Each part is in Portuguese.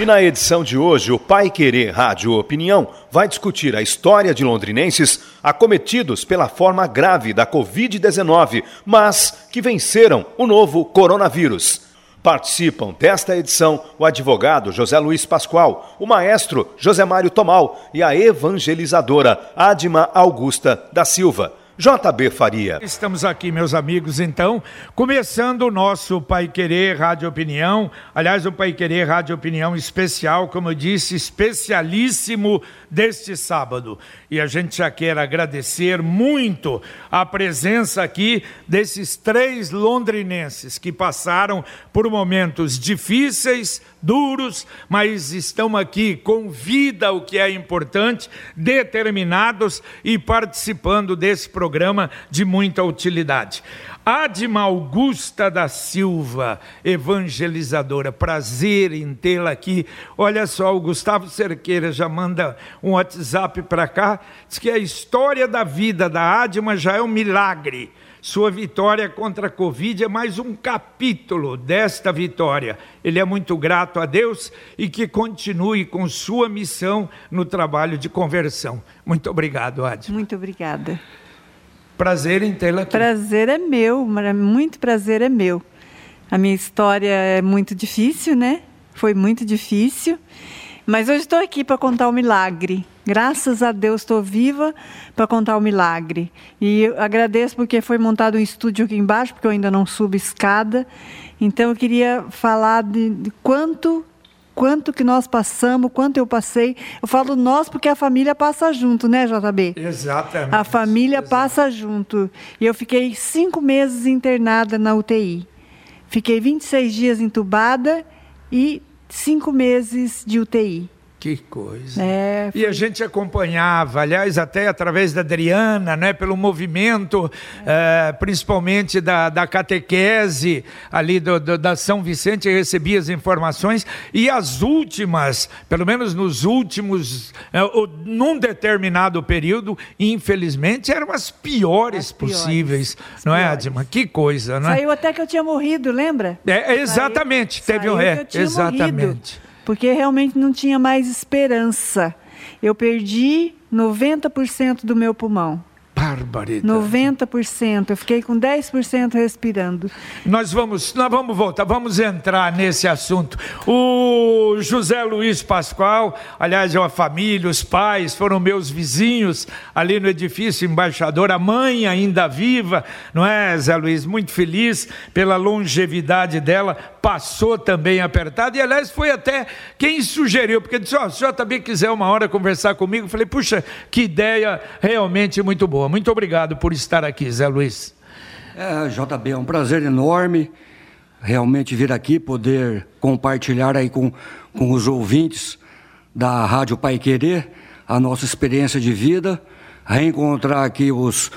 E na edição de hoje, o Pai Querer Rádio Opinião vai discutir a história de londrinenses acometidos pela forma grave da Covid-19, mas que venceram o novo coronavírus. Participam desta edição o advogado José Luiz Pascoal, o maestro José Mário Tomal e a evangelizadora Adma Augusta da Silva. JB Faria. Estamos aqui, meus amigos, então, começando o nosso Pai Querer Rádio Opinião. Aliás, o Pai Querer Rádio Opinião especial, como eu disse, especialíssimo deste sábado. E a gente já quer agradecer muito a presença aqui desses três londrinenses que passaram por momentos difíceis, duros, mas estão aqui com vida, o que é importante, determinados e participando desse programa de muita utilidade. Adma Augusta da Silva, evangelizadora, prazer em tê-la aqui. Olha só, o Gustavo Cerqueira já manda um WhatsApp para cá, diz que a história da vida da Adma já é um milagre. Sua vitória contra a Covid é mais um capítulo desta vitória. Ele é muito grato a Deus e que continue com sua missão no trabalho de conversão. Muito obrigado, Adma. Muito obrigada. Prazer em tê-la aqui. Prazer é meu, muito prazer é meu. A minha história é muito difícil, né? Foi muito difícil. Mas hoje estou aqui para contar o milagre. Graças a Deus estou viva para contar o milagre. E eu agradeço porque foi montado um estúdio aqui embaixo, porque eu ainda não subo escada. Então eu queria falar de, de quanto quanto que nós passamos, quanto eu passei. Eu falo nós porque a família passa junto, né, JB? Exatamente. A família Exatamente. passa junto. E eu fiquei cinco meses internada na UTI. Fiquei 26 dias entubada e cinco meses de UTI. Que coisa. É, E a gente acompanhava, aliás, até através da Adriana, né, pelo movimento, eh, principalmente da, da catequese ali do, do- da São Vicente, recebia as informações, e as últimas, pelo menos nos últimos, eh, o- num determinado período, infelizmente, eram as piores, As piores, possíveis, as não é. Adma? Que coisa, né? Saiu até que eu tinha morrido, lembra? É, é, exatamente, Saiu- teve um saiu é, exatamente. morrido, porque realmente não tinha mais esperança. Eu perdi 90% do meu pulmão. Barbaridade. 90%. Eu fiquei com 10% respirando. Nós vamos, nós vamos voltar, vamos entrar nesse assunto. O José Luiz Pascoal, aliás, é uma família, os pais foram meus vizinhos ali no edifício embaixador, a mãe ainda viva, não é, Zé Luiz? Muito feliz pela longevidade dela, passou também apertado, e aliás, foi até quem sugeriu, porque disse: Ó, se o senhor também quiser uma hora conversar comigo, eu falei, puxa, que ideia realmente muito boa. Muito obrigado por estar aqui, Zé Luiz. É, JB, é um prazer enorme realmente vir aqui poder compartilhar aí com, com os ouvintes da Rádio Pai Querer a nossa experiência de vida, reencontrar aqui os,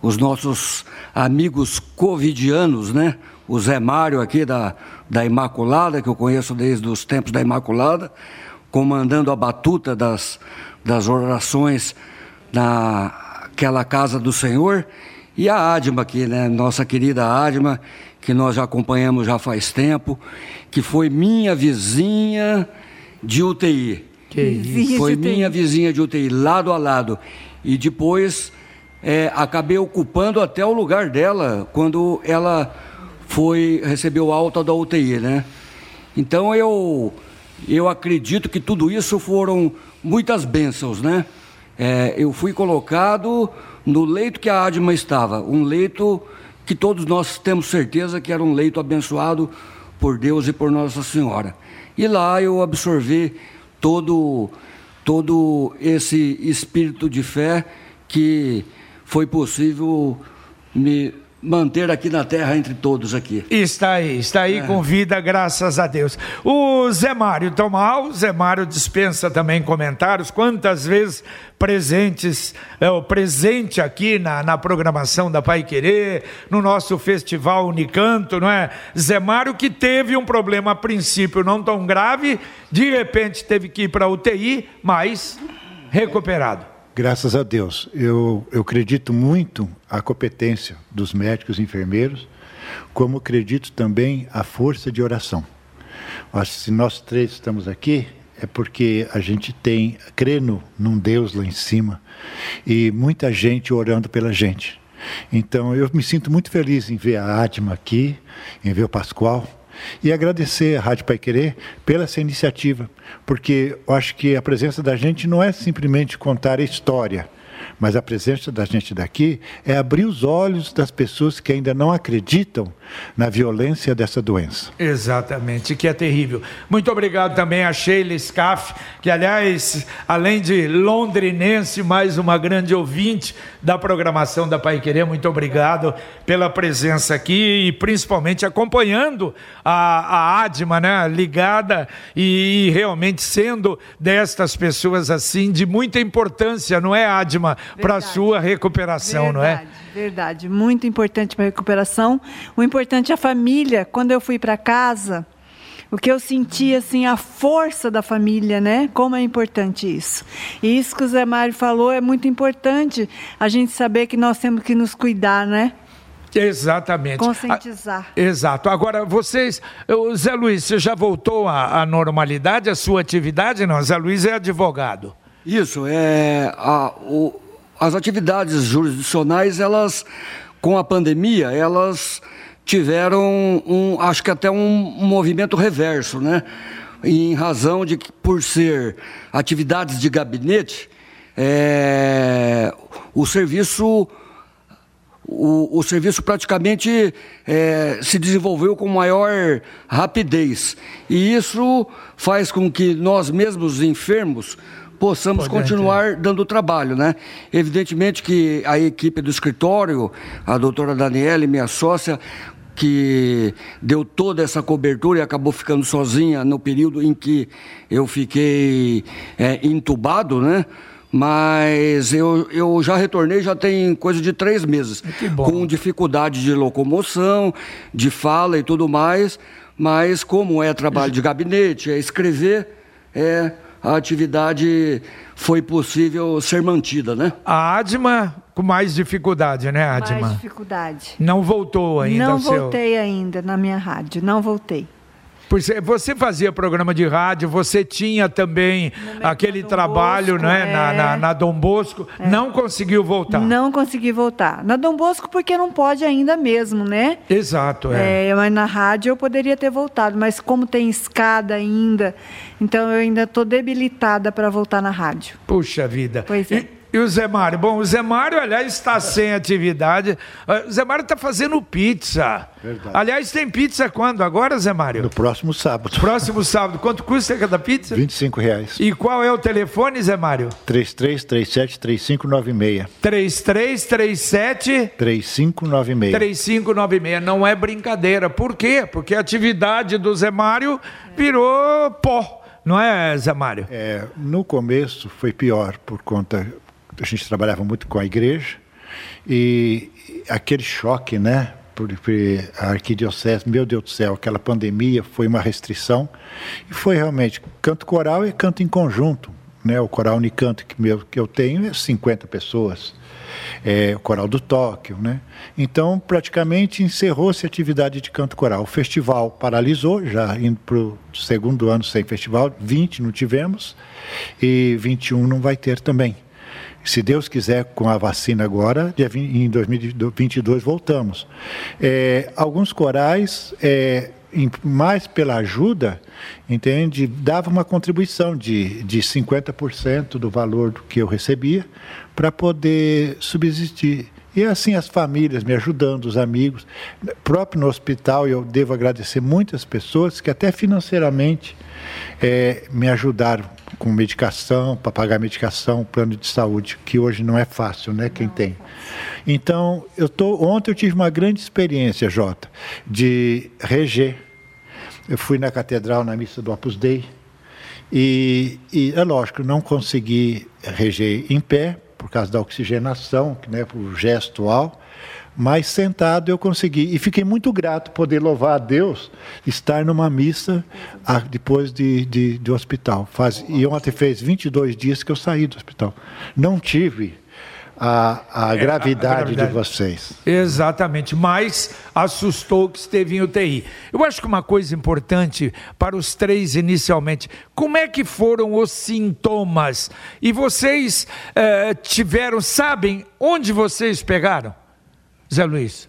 os nossos amigos covidianos, né? O Zé Mário aqui da, da Imaculada, que eu conheço desde os tempos da Imaculada, comandando a batuta das, das orações naquela casa do Senhor. E a Adma aqui, né? Nossa querida Adma, que nós já acompanhamos já faz tempo, que foi minha vizinha de UTI. Que isso. Foi minha vizinha de UTI, lado a lado. E depois é, acabei ocupando até o lugar dela quando ela foi recebeu alta da UTI, né? Então eu eu acredito que tudo isso foram muitas bênçãos, né? É, eu fui colocado no leito que a Adma estava, um leito que todos nós temos certeza que era um leito abençoado por Deus e por Nossa Senhora. E lá eu absorvi todo todo esse espírito de fé que foi possível me manter aqui na terra entre todos aqui. Está aí, está aí é. com vida, graças a Deus. O Zé Mário Tomal, Zé Mário dispensa também comentários. Quantas vezes presentes, é, o presente aqui na, na programação da Pai Querer, no nosso festival Unicanto, não é? Zé Mário que teve um problema a princípio não tão grave, de repente teve que ir para UTI, mas recuperado. Graças a Deus. Eu, eu acredito muito a competência dos médicos e enfermeiros, como acredito também a força de oração. Se nós três estamos aqui, é porque a gente tem, crê num Deus lá em cima e muita gente orando pela gente. Então eu me sinto muito feliz em ver a Adma aqui, em ver o Pascoal, e agradecer a Rádio Pai Querer pela essa iniciativa, porque eu acho que a presença da gente não é simplesmente contar a história, mas a presença da gente daqui é abrir os olhos das pessoas que ainda não acreditam na violência dessa doença. Exatamente, que é terrível. Muito obrigado também a Sheila Scaff, que aliás, além de londrinense, mais uma grande ouvinte da programação da Pai Querer, muito obrigado pela presença aqui e principalmente acompanhando a, a Adma, né, ligada e, e realmente sendo destas pessoas assim de muita importância, não é, Adma, para a sua recuperação, verdade, não é? Verdade, muito importante para a recuperação. O importante é a família. Quando eu fui para casa, o que eu senti assim a força da família, né? Como é importante isso. E isso que o Zé Mário falou é muito importante a gente saber que nós temos que nos cuidar, né? Exatamente. Conscientizar. A, exato. Agora, vocês. O Zé Luiz, você já voltou à, à normalidade, à sua atividade? Não, Zé Luiz é advogado. Isso, é. A, o, as atividades jurisdicionais, elas, com a pandemia, elas tiveram, um, acho que até um, movimento reverso, né? Em razão de que, por ser atividades de gabinete, é, o serviço o, o, serviço praticamente é, se desenvolveu com maior rapidez. E isso faz com que nós mesmos enfermos possamos Pode continuar dando trabalho, né? Evidentemente que a equipe do escritório, a doutora Daniela, minha sócia, que deu toda essa cobertura e acabou ficando sozinha no período em que eu fiquei é, entubado, né? Mas eu, eu já retornei, já tem coisa de três meses. Com dificuldade de locomoção, de fala e tudo mais. Mas como é trabalho de gabinete, é escrever, é a atividade foi possível ser mantida, né? A Adma com mais dificuldade, né, Adma? Mais dificuldade. Não voltou ainda Não voltei seu... ainda na minha rádio, não voltei. Você fazia programa de rádio, você tinha também aquele trabalho Bosco, né, é... na, na, na, Dom Bosco, é. não conseguiu voltar. Não consegui voltar. Na Dom Bosco, porque não pode ainda mesmo, né? Exato, é. é mas na rádio eu poderia ter voltado, mas como tem escada ainda, então eu ainda estou debilitada para voltar na rádio. Puxa vida. Pois é. E... E o Zé Mário? Bom, o Zé Mário, aliás, está sem atividade. Ah, o Zé Mário está fazendo pizza. Verdade. Aliás, tem pizza quando? Agora, Zé Mário? No próximo sábado. Próximo sábado. Quanto custa cada pizza? 25 reais. E qual é o telefone, Zé Mário? 3337-3596. 3337... 3596. 3596. Não é brincadeira. Por quê? Porque a atividade do Zé Mário virou pó. Não é, Zé Mário? É, no começo foi pior por conta a gente trabalhava muito com a igreja e aquele choque, né? Porque a arquidiocese, meu Deus do céu, aquela pandemia foi uma restrição e foi realmente canto coral e canto em conjunto, né? O coral Unicanto que, meu, que eu tenho é 50 pessoas, é, o coral do Tóquio, né? Então praticamente encerrou-se a atividade de canto coral. O festival paralisou, já indo para o segundo ano sem festival, 20 não tivemos e 21 não vai ter também se Deus quiser, com a vacina agora, em 2022 voltamos. É, alguns corais, é, mais pela ajuda, entende, dava uma contribuição de, de 50% do valor que eu recebia para poder subsistir. E assim as famílias me ajudando, os amigos. Próprio no hospital, eu devo agradecer muitas pessoas que até financeiramente é, me ajudaram com medicação, para pagar medicação, plano de saúde, que hoje não é fácil, né? Quem tem. Então, eu tô, ontem eu tive uma grande experiência, Jota, de reger. Eu fui na catedral na missa do Opus Dei e, e é lógico, não consegui reger em pé por causa da oxigenação, né, o gestual, mas sentado eu consegui. E fiquei muito grato poder louvar a Deus, estar numa missa a, depois de, de, de hospital. Faz, e ontem fez 22 dias que eu saí do hospital. Não tive a, a, gravidade, é, a, gravidade de vocês. Exatamente, mas assustou que esteve em UTI. Eu acho que uma coisa importante para os três inicialmente, como é que foram os sintomas? E vocês eh, tiveram, sabem onde vocês pegaram? Zé Luiz.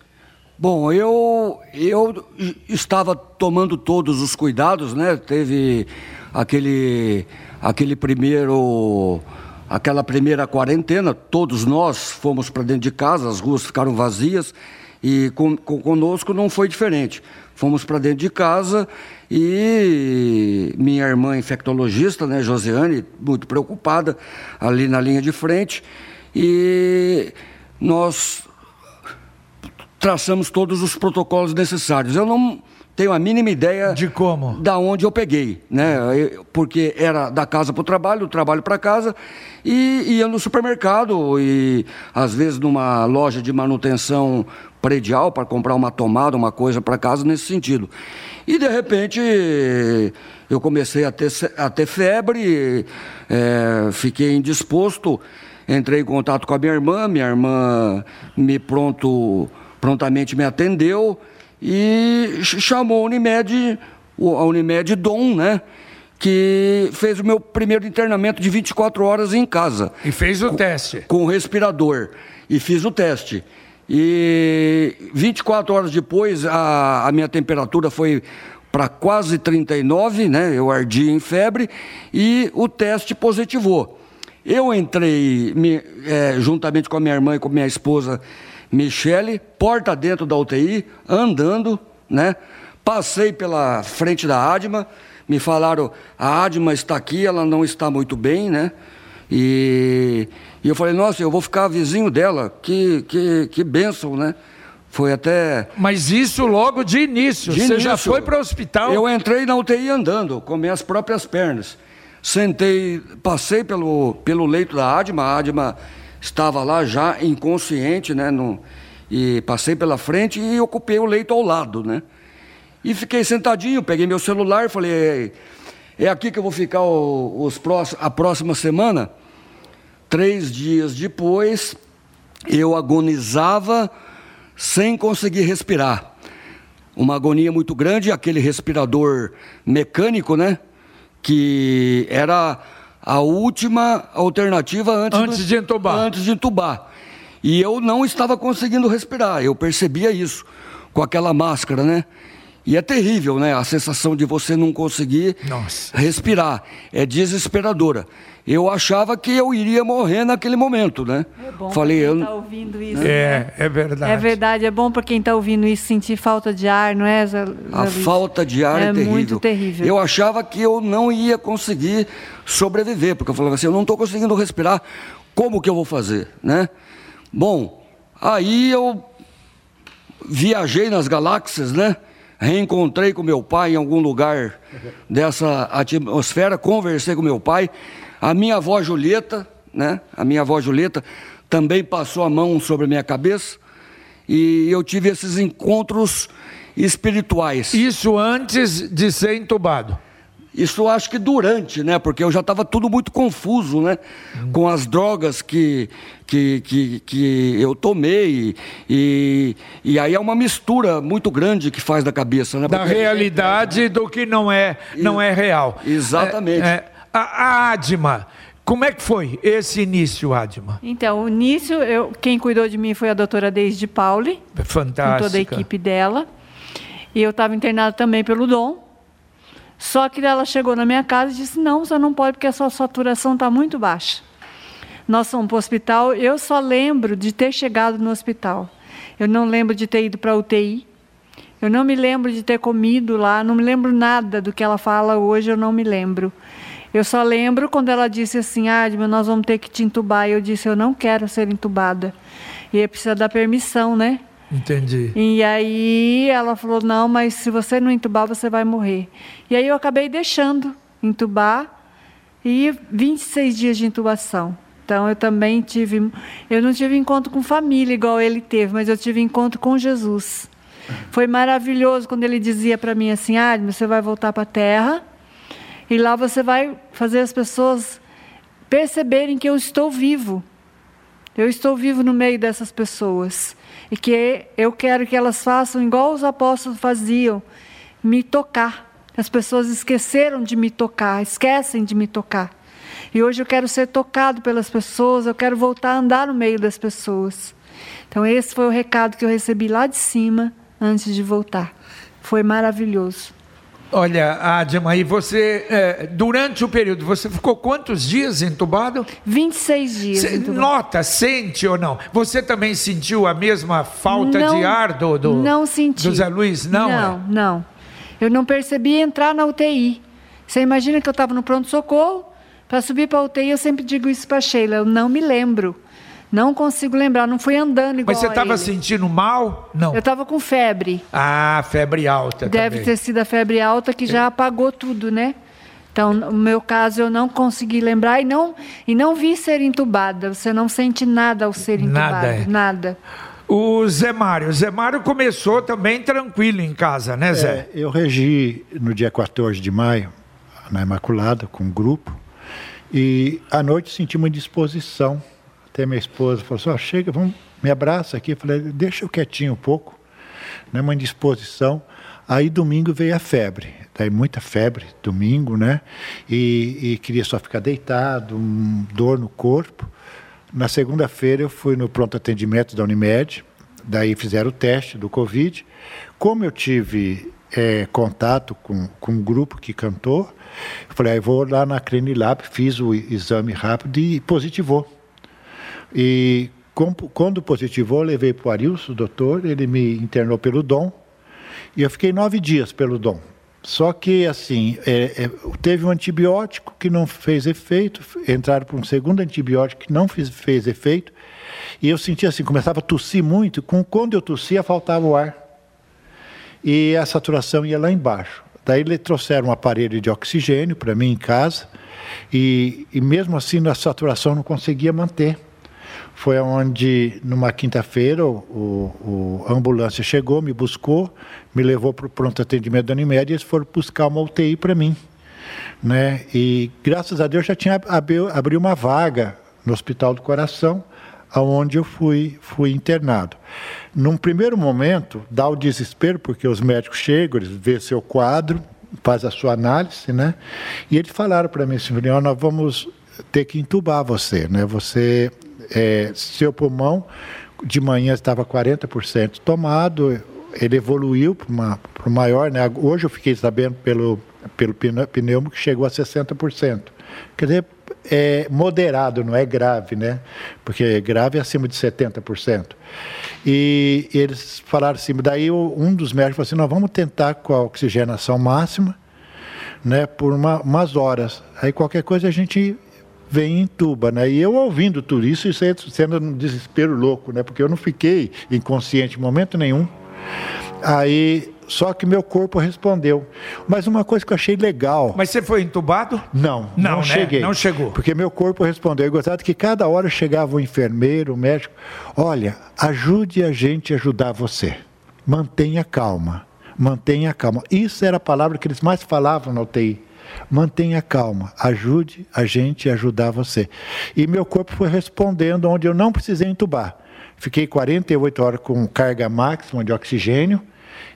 Bom, eu, eu estava tomando todos os cuidados, né? Teve aquele, aquele primeiro, aquela primeira quarentena, todos nós fomos para dentro de casa, as ruas ficaram vazias e com, com, conosco não foi diferente. Fomos para dentro de casa e minha irmã infectologista, né, Josiane, muito preocupada, ali na linha de frente, e nós traçamos todos os protocolos necessários. Eu não tenho a mínima ideia de como, da onde eu peguei, né? Porque era da casa para o trabalho, do trabalho para casa e ia no supermercado e às vezes numa loja de manutenção predial para comprar uma tomada, uma coisa para casa nesse sentido. E de repente eu comecei a ter, a ter febre, é, fiquei indisposto, entrei em contato com a minha irmã, minha irmã me pronto prontamente me atendeu e chamou a Unimed, a Unimed Dom, né? Que fez o meu primeiro internamento de 24 horas em casa. E fez o com, teste. Com respirador. E fiz o teste. E 24 horas depois, a, a minha temperatura foi para quase 39, né? Eu ardi em febre e o teste positivou. Eu entrei, me, é, juntamente com a minha irmã e com a minha esposa, Michele, porta dentro da UTI, andando, né? Passei pela frente da Adma, me falaram, a Adma está aqui, ela não está muito bem, né? E, e eu falei, nossa, eu vou ficar vizinho dela, que, que, que bênção, né? Foi até. Mas isso logo de início. De Você início, já foi para o hospital? Eu entrei na UTI andando, com minhas próprias pernas. Sentei, passei pelo, pelo leito da Adma, a Adma estava lá já inconsciente, né? No, e passei pela frente e ocupei o leito ao lado, né? E fiquei sentadinho, peguei meu celular e falei, é aqui que eu vou ficar os próximos, a próxima semana. Três dias depois, eu agonizava sem conseguir respirar. Uma agonia muito grande, aquele respirador mecânico, né? Que era a última alternativa antes, antes do, de entubar. Antes de entubar. E eu não estava conseguindo respirar, eu percebia isso com aquela máscara, né? E é terrível, né? A sensação de você não conseguir Nossa. respirar. É desesperadora. Eu achava que eu iria morrer naquele momento, né? É bom Falei, quem está ouvindo isso. É, né? é verdade. É verdade, é bom para quem está ouvindo isso sentir falta de ar, não é, Zé, Zé A falta de ar é, é terrível. muito terrível. Eu achava que eu não ia conseguir sobreviver, porque eu falava assim, eu não estou conseguindo respirar, como que eu vou fazer, né? Bom, aí eu viajei nas galáxias, né? Reencontrei com meu pai em algum lugar dessa atmosfera, conversei com meu pai. A minha avó Julieta, né? A minha avó Julieta também passou a mão sobre a minha cabeça e eu tive esses encontros espirituais. Isso antes de ser entubado. Isso acho que durante, né? Porque eu já estava tudo muito confuso, né? Com as drogas que, que, que, que eu tomei. E, e aí é uma mistura muito grande que faz da cabeça, né? Da realidade é, do que não é, não é real. Exatamente. É, é, a, a Adma, como é que foi esse início, Adma? Então, o início, eu, quem cuidou de mim foi a doutora Deise Pauli. Fantástica. Com toda a equipe dela. E eu estava internada também pelo Dom. Só que ela chegou na minha casa e disse: Não, você não pode, porque a sua saturação está muito baixa. nós fomos para o hospital. Eu só lembro de ter chegado no hospital. Eu não lembro de ter ido para a UTI. Eu não me lembro de ter comido lá. Não me lembro nada do que ela fala hoje. Eu não me lembro. Eu só lembro quando ela disse assim: Adma, nós vamos ter que te entubar. Eu disse: Eu não quero ser entubada. E precisa dar permissão, né? Entendi. E aí ela falou: Não, mas se você não entubar, você vai morrer. E aí eu acabei deixando entubar e 26 dias de intubação. Então eu também tive, eu não tive encontro com família igual ele teve, mas eu tive encontro com Jesus. Foi maravilhoso quando ele dizia para mim assim: "Ah, você vai voltar para a terra e lá você vai fazer as pessoas perceberem que eu estou vivo. Eu estou vivo no meio dessas pessoas e que eu quero que elas façam igual os apóstolos faziam, me tocar. As pessoas esqueceram de me tocar, esquecem de me tocar. E hoje eu quero ser tocado pelas pessoas, eu quero voltar a andar no meio das pessoas. Então, esse foi o recado que eu recebi lá de cima antes de voltar. Foi maravilhoso. Olha, Adma, e você, é, durante o período, você ficou quantos dias entubado? 26 dias. Cê entubado. nota, sente ou não? Você também sentiu a mesma falta não, de ar do, do, não senti. do Zé Luiz? Não, Não, é? não. Eu não percebi entrar na UTI. Você imagina que eu estava no pronto-socorro, para subir para a UTI, eu sempre digo isso para Sheila, eu não me lembro. Não consigo lembrar, não fui andando igual Mas você estava sentindo mal? Não. Eu estava com febre. Ah, febre alta Deve também. ter sido a febre alta que já apagou tudo, né? Então, no meu caso, eu não consegui lembrar e não, e não vi ser entubada. Você não sente nada ao ser entubada. Nada, é. Nada. O Zé Mário. O Zé Mário começou também tranquilo em casa, né, Zé? É, eu regi no dia 14 de maio, na Imaculada, com um grupo, e à noite senti uma indisposição. Até minha esposa falou assim: "Ó, chega, vamos, me abraça aqui. Eu falei: deixa eu quietinho um pouco, né, uma indisposição. Aí domingo veio a febre, daí muita febre, domingo, né? E, e queria só ficar deitado, um, dor no corpo. Na segunda-feira eu fui no pronto atendimento da Unimed, daí fizeram o teste do Covid. Como eu tive eh, contato com, com um grupo que cantou, falei, ah, vou lá na Crenilab, fiz o exame rápido e positivou. E quando positivou, levei para o Arilson, o doutor, ele me internou pelo dom, e eu fiquei nove dias pelo dom. Só que, assim, é, é, teve um antibiótico que não fez efeito, entraram para um segundo antibiótico que não fez, fez efeito, e eu sentia assim, começava a tossir muito, com, quando eu tossia, faltava o ar. E a saturação ia lá embaixo. Daí eles trouxeram um aparelho de oxigênio para mim em casa, e, e mesmo assim a saturação não conseguia manter. Foi onde, numa quinta-feira, o, o- a ambulância chegou, me buscou, me levou para o pronto atendimento da Unimed e eles foram buscar uma UTI para mim. Né? E graças a Deus já tinha abriu, abriu uma vaga no Hospital do Coração, aonde eu fui, fui internado. Num primeiro momento, dá o desespero, porque os médicos chegam, eles vêem seu quadro, faz a sua análise, né? E eles falaram para mim assim, nós vamos ter que entubar você, né? Você, é, seu pulmão, de manhã estava 40% tomado, ele evoluiu para o maior, né? Hoje eu fiquei sabendo pelo, pelo pne- pneumo que chegou a 60%. Quer dizer, é moderado, não é grave, né? Porque grave é acima de 70%. E eles falaram assim, daí um dos médicos falou assim, nós vamos tentar com a oxigenação máxima, né, por uma- umas horas. Aí qualquer coisa a gente vem em tuba, né? E eu ouvindo tudo isso e sendo, sendo um desespero louco, né? Porque eu não fiquei inconsciente em momento nenhum. Aí, só que meu corpo respondeu. Mas uma coisa que eu achei legal. Mas você foi entubado? Não, Não, não, né? cheguei. Não chegou. Porque meu corpo respondeu. Eu gostava que cada hora chegava o enfermeiro, o médico. Olha, ajude a gente a ajudar você. Mantenha calma. Mantenha calma. Isso era a palavra que eles mais falavam na UTI. Mantenha calma. Ajude a gente a ajudar você. E meu corpo foi respondendo onde eu não precisei entubar. Fiquei 48 horas com carga máxima de oxigênio.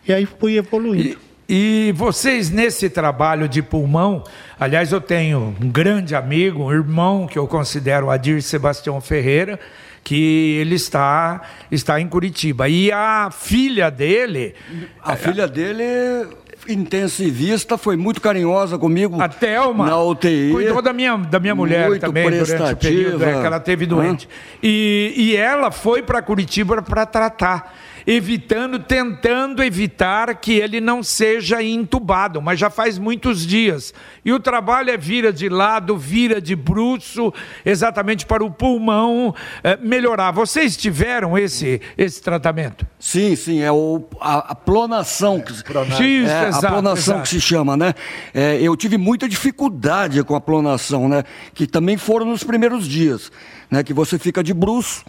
E aí fui evoluindo. E, e vocês nesse trabalho de pulmão, aliás, eu tenho um grande amigo, um irmão que eu considero Adir Sebastião Ferreira, que ele está está em Curitiba. E a filha dele, A filha dele intensivista foi muito carinhosa comigo. A Thelma. Na UTI. Cuidou da minha, da minha mulher muito também durante o período é, que ela teve doente. E, e ela foi para Curitiba para tratar evitando, tentando evitar que ele não seja entubado, mas já faz muitos dias. E o trabalho é vira de lado, vira de bruxo, exatamente para o pulmão é, melhorar. Vocês tiveram esse, esse tratamento? Sim, sim, é o, a, a plonação. Que, é, Isso, é, exato, a plonação exato. que se chama, né? É, eu tive muita dificuldade com a plonação, né? Que também foram nos primeiros dias, né? Que você fica de bruxo,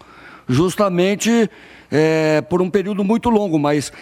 justamente é, por um período muito longo, mas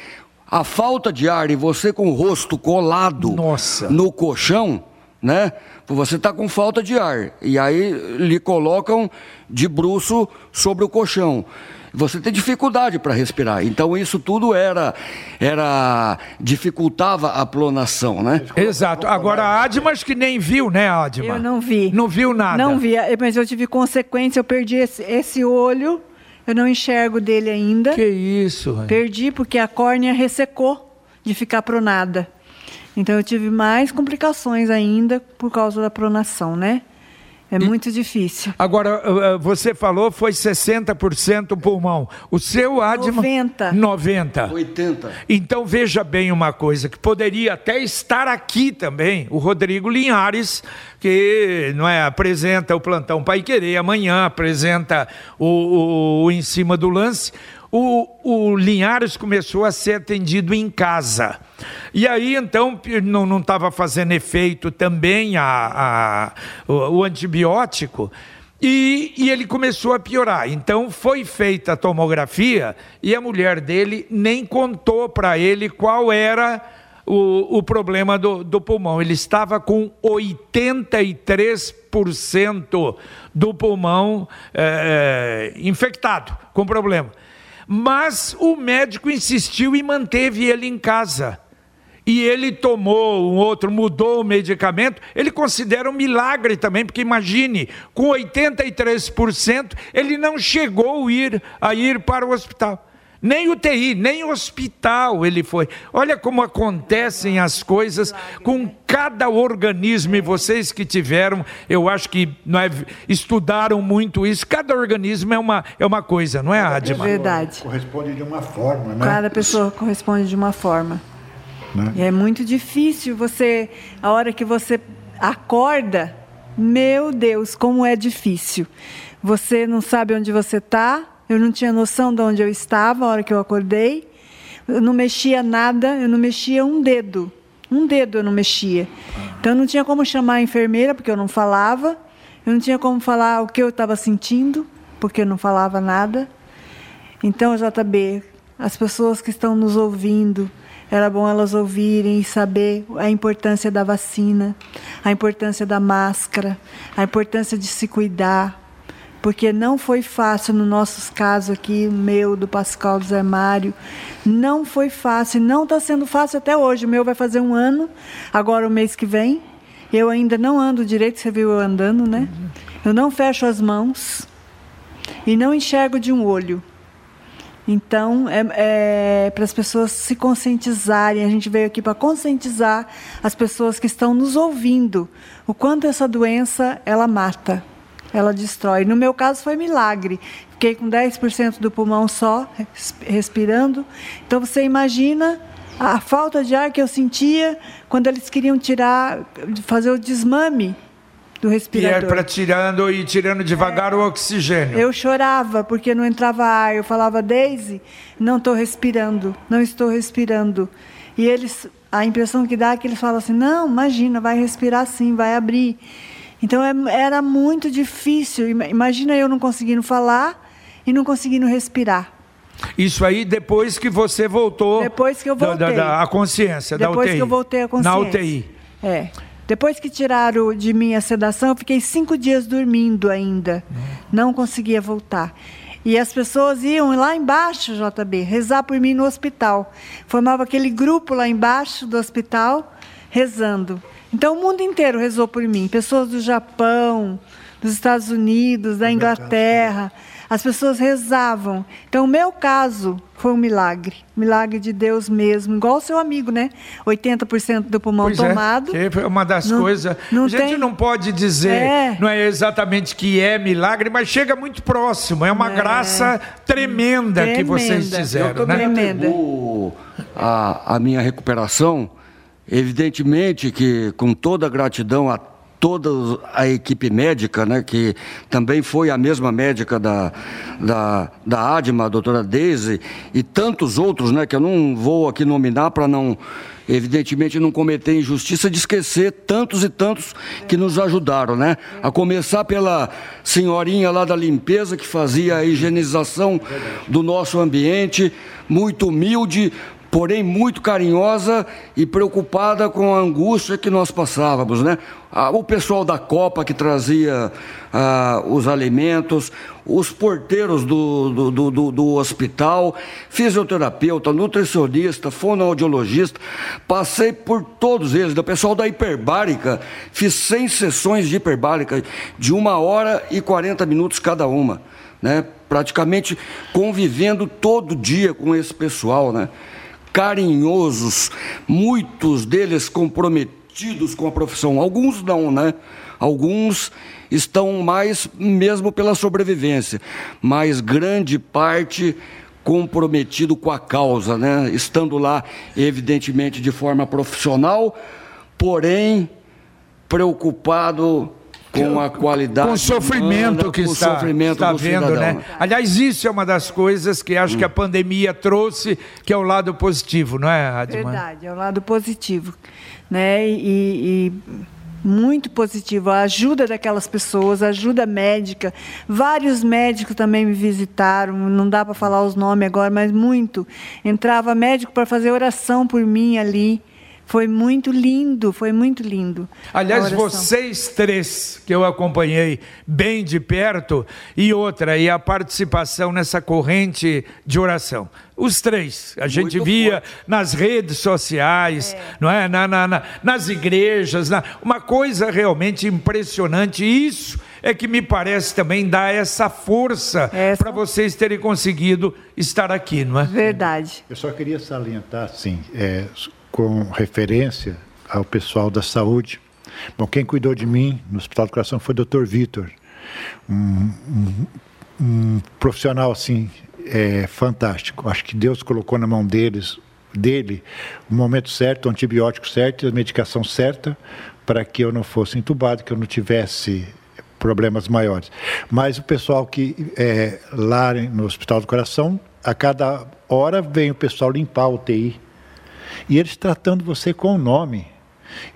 a falta de ar e você com o rosto colado Nossa. no colchão, né? Você está com falta de ar. E aí lhe colocam de bruço sobre o colchão. Você tem dificuldade para respirar. Então isso tudo era era dificultava a plonação, né? Exato. Agora a Adma acho que nem viu, né, Adma? Eu não vi. Não viu nada. Não vi, mas eu tive consequência, eu perdi esse, esse olho eu não enxergo dele ainda. Que isso? Perdi porque a córnea ressecou de ficar pronada. Então eu tive mais complicações ainda por causa da pronação, né? É muito difícil. Agora, uh, uh, você falou foi 60% pulmão. O seu Adma... 90. 90. 80. Então, veja bem uma coisa, que poderia até estar aqui também, o Rodrigo Linhares, que não é, apresenta o Plantão Pai Querer amanhã, apresenta o, o, o Em Cima do Lance o, o Linhares começou a ser atendido em casa. E aí, então, não estava fazendo efeito também a, a o, o, antibiótico. E, e, ele começou a piorar. Então foi feita a tomografia e a mulher dele nem contou para ele qual era o, o problema do, do pulmão. Ele estava com 83% do pulmão é, infectado, com problema. Mas o médico insistiu e manteve ele em casa. E ele tomou um outro, mudou o medicamento. Ele considera um milagre também, porque imagine, com 83%, ele não chegou a ir, a ir para o hospital. Nem UTI, nem hospital ele foi. Olha como acontecem as coisas com cada organismo, e vocês que tiveram, eu acho que é, estudaram muito isso. Cada organismo é uma, é uma coisa, não é, Adma? É verdade. Corresponde de uma forma, né? Cada pessoa corresponde de uma forma. Né? E é muito difícil você, a hora que você acorda, meu Deus, como é difícil. Você não sabe onde você está, eu não tinha noção de onde eu estava a hora que eu acordei. Eu não mexia nada, eu não mexia um dedo. Um dedo eu não mexia. Então eu não tinha como chamar a enfermeira, porque eu não falava. Eu não tinha como falar o que eu estava sentindo, porque eu não falava nada. Então, JB, as pessoas que estão nos ouvindo, era bom elas ouvirem e saber a importância da vacina, a importância da máscara, a importância de se cuidar, porque não foi fácil no nosso caso aqui, meu, do Pascal do Zé Mário, não foi fácil, não está sendo fácil até hoje. O meu vai fazer um ano, agora o mês que vem. Eu ainda não ando direito, você viu eu andando, né? Eu não fecho as mãos e não enxergo de um olho. Então, é, é para as pessoas se conscientizarem. A gente veio aqui para conscientizar as pessoas que estão nos ouvindo o quanto essa doença ela mata ela destrói. No meu caso foi milagre. Fiquei com 10% do pulmão só, respirando. Então você imagina a falta de ar que eu sentia quando eles queriam tirar, fazer o desmame do respirador. E é para tirando e tirando devagar é, o oxigênio. Eu chorava porque não entrava ar. Eu falava, Daisy, não estou respirando, não estou respirando. E eles, a impressão que dá é que eles falam assim, não, imagina, vai respirar sim, vai abrir. Então é, era muito difícil. Imagina eu não conseguindo falar e não conseguindo respirar. Isso aí depois que você voltou. Depois que eu voltei. Da, da, a consciência depois da UTI. Depois que eu voltei a consciência. Na UTI. É. Depois que tiraram de mim a sedação, eu fiquei cinco dias dormindo ainda. Não conseguia voltar. E as pessoas iam lá embaixo, JB, rezar por mim no hospital. Formava aquele grupo lá embaixo do hospital, rezando. Então o mundo inteiro rezou por mim, pessoas do Japão, dos Estados Unidos, da Inglaterra. as pessoas rezavam. Então, o meu caso foi um milagre, milagre de Deus mesmo, igual o seu amigo, né? 80% do pulmão pois tomado. É, que é uma das não, coisas. Não a gente tem... não pode dizer, é. não é exatamente que é milagre, mas chega muito próximo. É uma é. graça tremenda, tremenda, que vocês fizeram. Eu né? Tremenda. A, a minha recuperação, evidentemente que com toda a gratidão a toda a equipe médica, né, que também foi a mesma médica da, da, da ADMA, a doutora Deise, e tantos outros, né, que eu não vou aqui nominar para não, evidentemente, não cometer injustiça de esquecer tantos e tantos que nos ajudaram, né? A começar pela senhorinha lá da limpeza que fazia a higienização do nosso ambiente, muito humilde, porém muito carinhosa e preocupada com a angústia que nós passávamos, né? O pessoal da Copa que trazia ah, os alimentos, os porteiros do, do, do, do, hospital, fisioterapeuta, nutricionista, fonoaudiologista, passei por todos eles, o pessoal da hiperbárica, fiz 100 sessões de hiperbárica, de uma hora e 40 minutos cada uma, né? praticamente convivendo todo dia com esse pessoal, né? Carinhosos, muitos deles comprometidos com a profissão. Alguns não, né? Alguns estão mais mesmo pela sobrevivência, mas grande parte comprometido com a causa, né? Estando lá, evidentemente, de forma profissional, porém preocupado com a qualidade com o sofrimento humana, que com está, sofrimento está vendo, cidadão. né? Aliás, isso é uma das coisas que acho hum. que a hum. pandemia trouxe, que é o lado positivo, não é, Adman? Verdade, é o lado positivo, né? E, e muito positivo, a ajuda daquelas pessoas, a ajuda médica. Vários médicos também me visitaram, não dá para falar os nomes agora, mas muito. Entrava médico para fazer oração por mim ali. Foi muito lindo, foi muito lindo. Aliás, vocês três que eu acompanhei bem de perto e outra e a participação nessa corrente de oração. Os três, a gente muito via forte. nas redes sociais, é. não é? Na, na, na, nas igrejas, na, uma coisa realmente impressionante. Isso é que me parece também dar essa força essa... para vocês terem conseguido estar aqui, não é? Verdade. Eu só queria salientar, sim, é, com referência ao pessoal da saúde. Bom, quem cuidou de mim no Hospital do Coração foi o Dr. Vitor, um, um, um, profissional assim é, fantástico. Acho que Deus colocou na mão deles, dele, o momento certo, o antibiótico certo, a medicação certa, para que eu não fosse entubado, que eu não tivesse problemas maiores. Mas o pessoal que é, lá no Hospital do Coração, a cada hora vem o pessoal limpar a UTI e eles tratando você com o nome.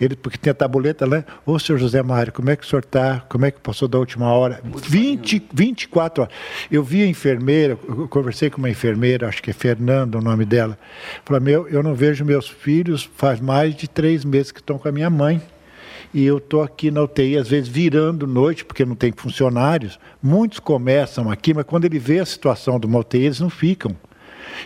Ele, porque tem a tabuleta lá, ô senhor José Mário, como é que o senhor está? Como é que passou da última hora? 20, 24 horas. Eu vi a enfermeira, eu conversei com uma enfermeira, acho que é Fernanda o nome dela. Falei, meu, eu não vejo meus filhos faz mais de três meses que estão com a minha mãe. E eu estou aqui na UTI, às vezes virando noite, porque não tem funcionários. Muitos começam aqui, mas quando ele vê a situação do UTI, eles não ficam.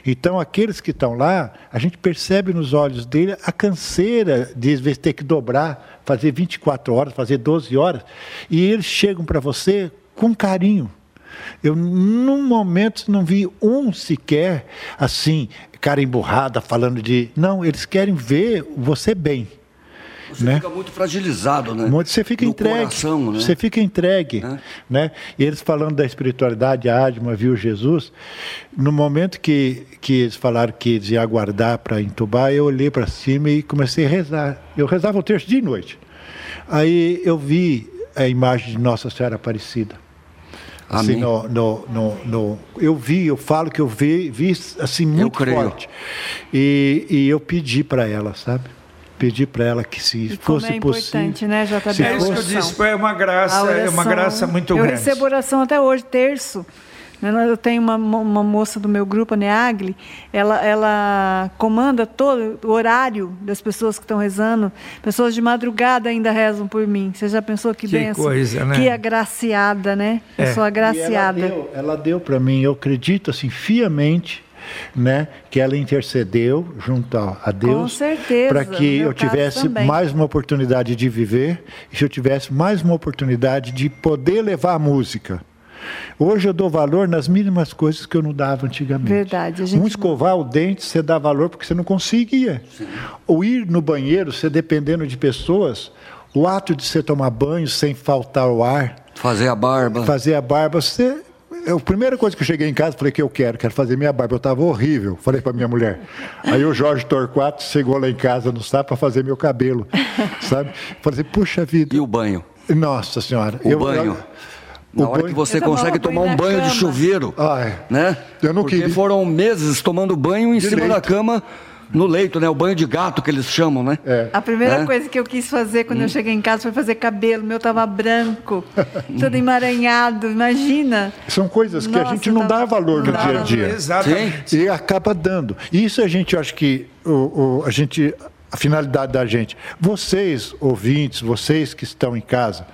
Então, aqueles que estão lá, a gente percebe nos olhos dele a canseira de às vezes ter que dobrar, fazer 24 horas, fazer 12 horas, e eles chegam para você com carinho. Eu, num momento, não vi um sequer assim, cara emburrada, falando de. Não, eles querem ver você bem. Você né? fica muito fragilizado, né? Muito, você fica no entregue. Coração, né? Você fica entregue. É. Né? E eles falando da espiritualidade, a Adma viu Jesus. No momento que, que eles falaram que eles iam aguardar para entubar, eu olhei para cima e comecei a rezar. Eu rezava o terço dia e noite. Aí eu vi a imagem de Nossa Senhora Aparecida. Assim, no, no, no, no, eu vi, eu falo que eu vi, vi assim muito forte. E, e eu pedi para ela, sabe? Pedir para ela que se e fosse como é importante, possível, né, JB? Se é isso que eu disse, é uma graça, é uma graça muito eu grande. Eu recebo oração até hoje, terço. Né, eu tenho uma, uma moça do meu grupo, a Neagli, ela, ela comanda todo o horário das pessoas que estão rezando. Pessoas de madrugada ainda rezam por mim. Você já pensou que, que benção? Coisa, né? Que agraciada, né? É. Pessoa agraciada. E ela deu, ela deu para mim, eu acredito assim, fiamente, né, que ela intercedeu junto a Deus para que eu tivesse mais uma oportunidade de viver e se eu tivesse mais uma oportunidade de poder levar a música. Hoje eu dou valor nas mínimas coisas que eu não dava antigamente. Verdade. A gente... Um escovar o dente, você dá valor porque você não conseguia. Sim. Ou ir no banheiro, você dependendo de pessoas, o ato de você tomar banho sem faltar o ar. Fazer a barba. Fazer a barba, você a primeira coisa que eu cheguei em casa, falei que eu quero, quero fazer minha barba. Eu estava horrível, falei para minha mulher. Aí o Jorge Torquato chegou lá em casa no sábado para fazer meu cabelo, sabe? Falei assim, puxa vida. E o banho? Nossa senhora. O eu, banho. Eu, Na hora banho... que você consegue tomar um banho cama. de chuveiro, ah, é. né? Eu não Porque queria. foram meses tomando banho em de cima da cama no leito, né? O banho de gato que eles chamam, né? É. A primeira é. coisa que eu quis fazer quando hum. eu cheguei em casa foi fazer cabelo. meu tava branco, todo emaranhado. Imagina. São coisas que Nossa, a gente não dá valor não no dia a dia. Exatamente. E acaba dando. E isso a gente, eu acho que o, o, a gente a finalidade da gente. Vocês, ouvintes, vocês que estão em casa,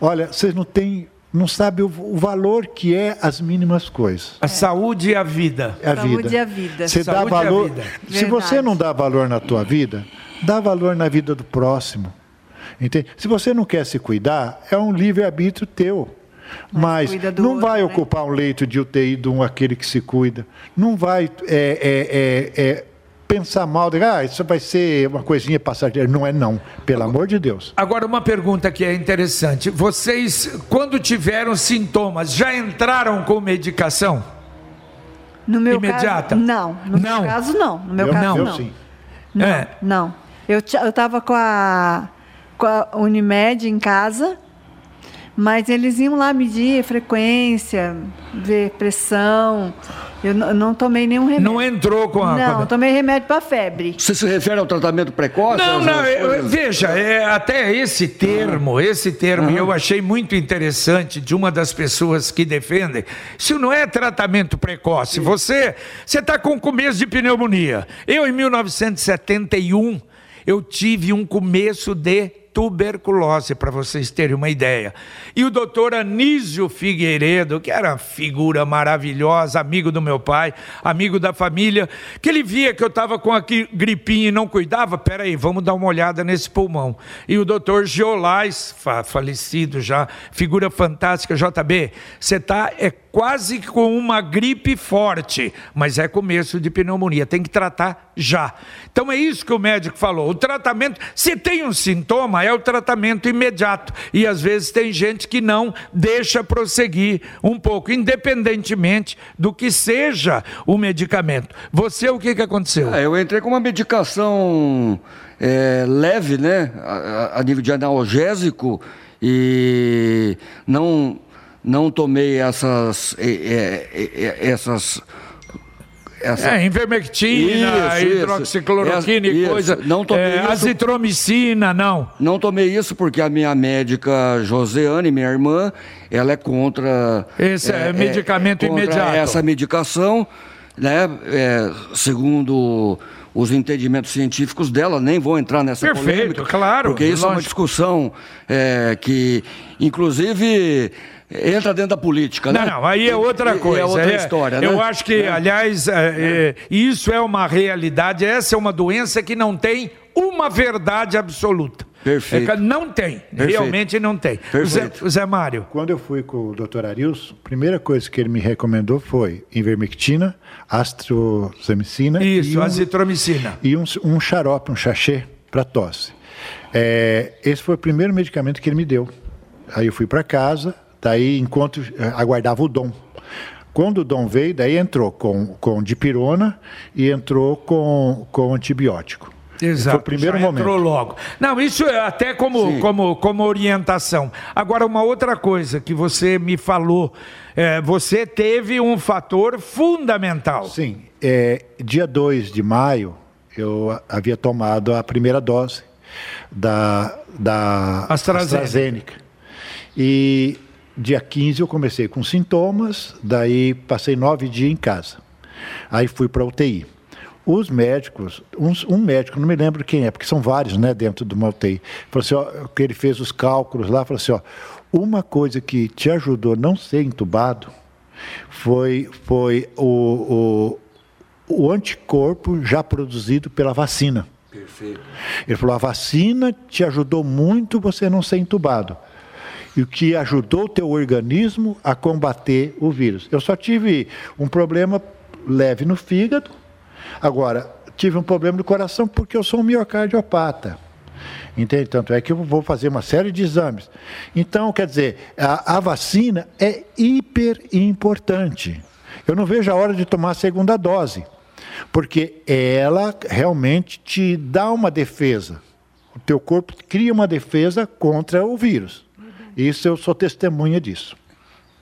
olha, vocês não têm não sabe o, o, valor que é as mínimas coisas. A saúde e a vida. É a saúde vida. e a vida. Você saúde dá valor. Se você não dá valor na tua vida, dá valor na vida do próximo. Entende? Se você não quer se cuidar, é um livre-arbítrio teu. Mas, Mas não outro, vai né? ocupar um leito de UTI de um aquele que se cuida. Não vai é, é, é, pensar mal, de, ah, isso vai ser uma coisinha passageira. Não é não, pelo amor de Deus. Agora, uma pergunta que é interessante. Vocês, quando tiveram sintomas, já entraram com medicação? No meu Imediata? caso, não. No não. meu caso, não. No meu eu, caso, não. Sim. Não, é. não. Eu estava com a, com a Unimed em casa mas eles iam lá medir frequência, ver pressão. Eu não tomei nenhum remédio. Não entrou com a. Não, tomei remédio para febre. Você se refere ao tratamento precoce? Não, não, eu, veja, é, até esse termo, esse termo uhum. eu achei muito interessante de uma das pessoas que defendem. Isso não é tratamento precoce. Sim. Você está com começo de pneumonia. Eu, em 1971, eu tive um começo de tuberculose, para vocês terem uma ideia. E o doutor Anísio Figueiredo, que era uma figura maravilhosa, amigo do meu pai, amigo da família, que ele via que eu estava com a gripinha e não cuidava, peraí, vamos dar uma olhada nesse pulmão. E o doutor Geolais, falecido já, figura fantástica, JB, você está é quase com uma gripe forte, mas é começo de pneumonia, tem que tratar já. Então é isso que o médico falou. O tratamento, se tem um sintoma, é o tratamento imediato. E às vezes tem gente que não deixa prosseguir um pouco, independentemente do que seja o medicamento. Você, o que, que aconteceu? É, eu entrei com uma medicação é, leve, né, a, a nível de analgésico e não não tomei essas, é, é, essas essa... É, invermectina, isso, hidroxicloroquina isso, e coisa. Não tomei é, isso. Azitromicina, não. Não tomei isso porque a minha médica Joseane, minha irmã, ela é contra. Esse é, é medicamento é, contra imediato. Essa medicação, né? É, segundo os entendimentos científicos dela, nem vou entrar nessa Perfeito, polêmica, claro. Porque isso lógico. é uma discussão é, que, inclusive, entra dentro da política, né? Não, não, aí é outra coisa. é outra é, história, né? Eu acho que, é. aliás, é, é, isso é uma realidade, essa é uma doença que não tem uma verdade absoluta. Perfeito. É não tem, Perfeito. realmente não tem. Zé, Zé Mário. Quando eu fui com o doutor Arilson, a primeira coisa que ele me recomendou foi invermectina, astrozamicina. Isso, e um, azitromicina. E um, um xarope, um sachê para tosse. É, esse foi o primeiro medicamento que ele me deu. Aí eu fui para casa, daí enquanto eh, aguardava o dom. Quando o dom veio, daí entrou com, com dipirona e entrou com, com antibiótico. Exato. Foi o primeiro Já momento. Entrou logo. Não, isso é até como, como, como orientação. Agora, uma outra coisa que você me falou, é, você teve um fator fundamental. Sim. É, dia 2 de maio, eu havia tomado a primeira dose da, da AstraZeneca. AstraZeneca. E dia 15 eu comecei com sintomas, daí passei nove dias em casa. Aí fui para UTI. Os médicos, um, um, médico, não me lembro quem é, porque são vários né, dentro do UTI, falou assim, ó, que ele fez os cálculos lá, falou assim, ó, uma coisa que te ajudou a não ser entubado foi, foi o, o, o anticorpo já produzido pela vacina. Perfeito. Ele falou, a vacina te ajudou muito você não ser entubado. E que ajudou o teu organismo a combater o vírus. Eu só tive um problema leve no fígado, agora tive um problema no coração porque eu sou um miocardiopata. Entende? Tanto é que eu vou fazer uma série de exames. Então, quer dizer, a, a vacina é hiper importante. Eu não vejo a hora de tomar a segunda dose, porque ela realmente te dá uma defesa. O teu corpo cria uma defesa contra o vírus. Isso eu sou testemunha disso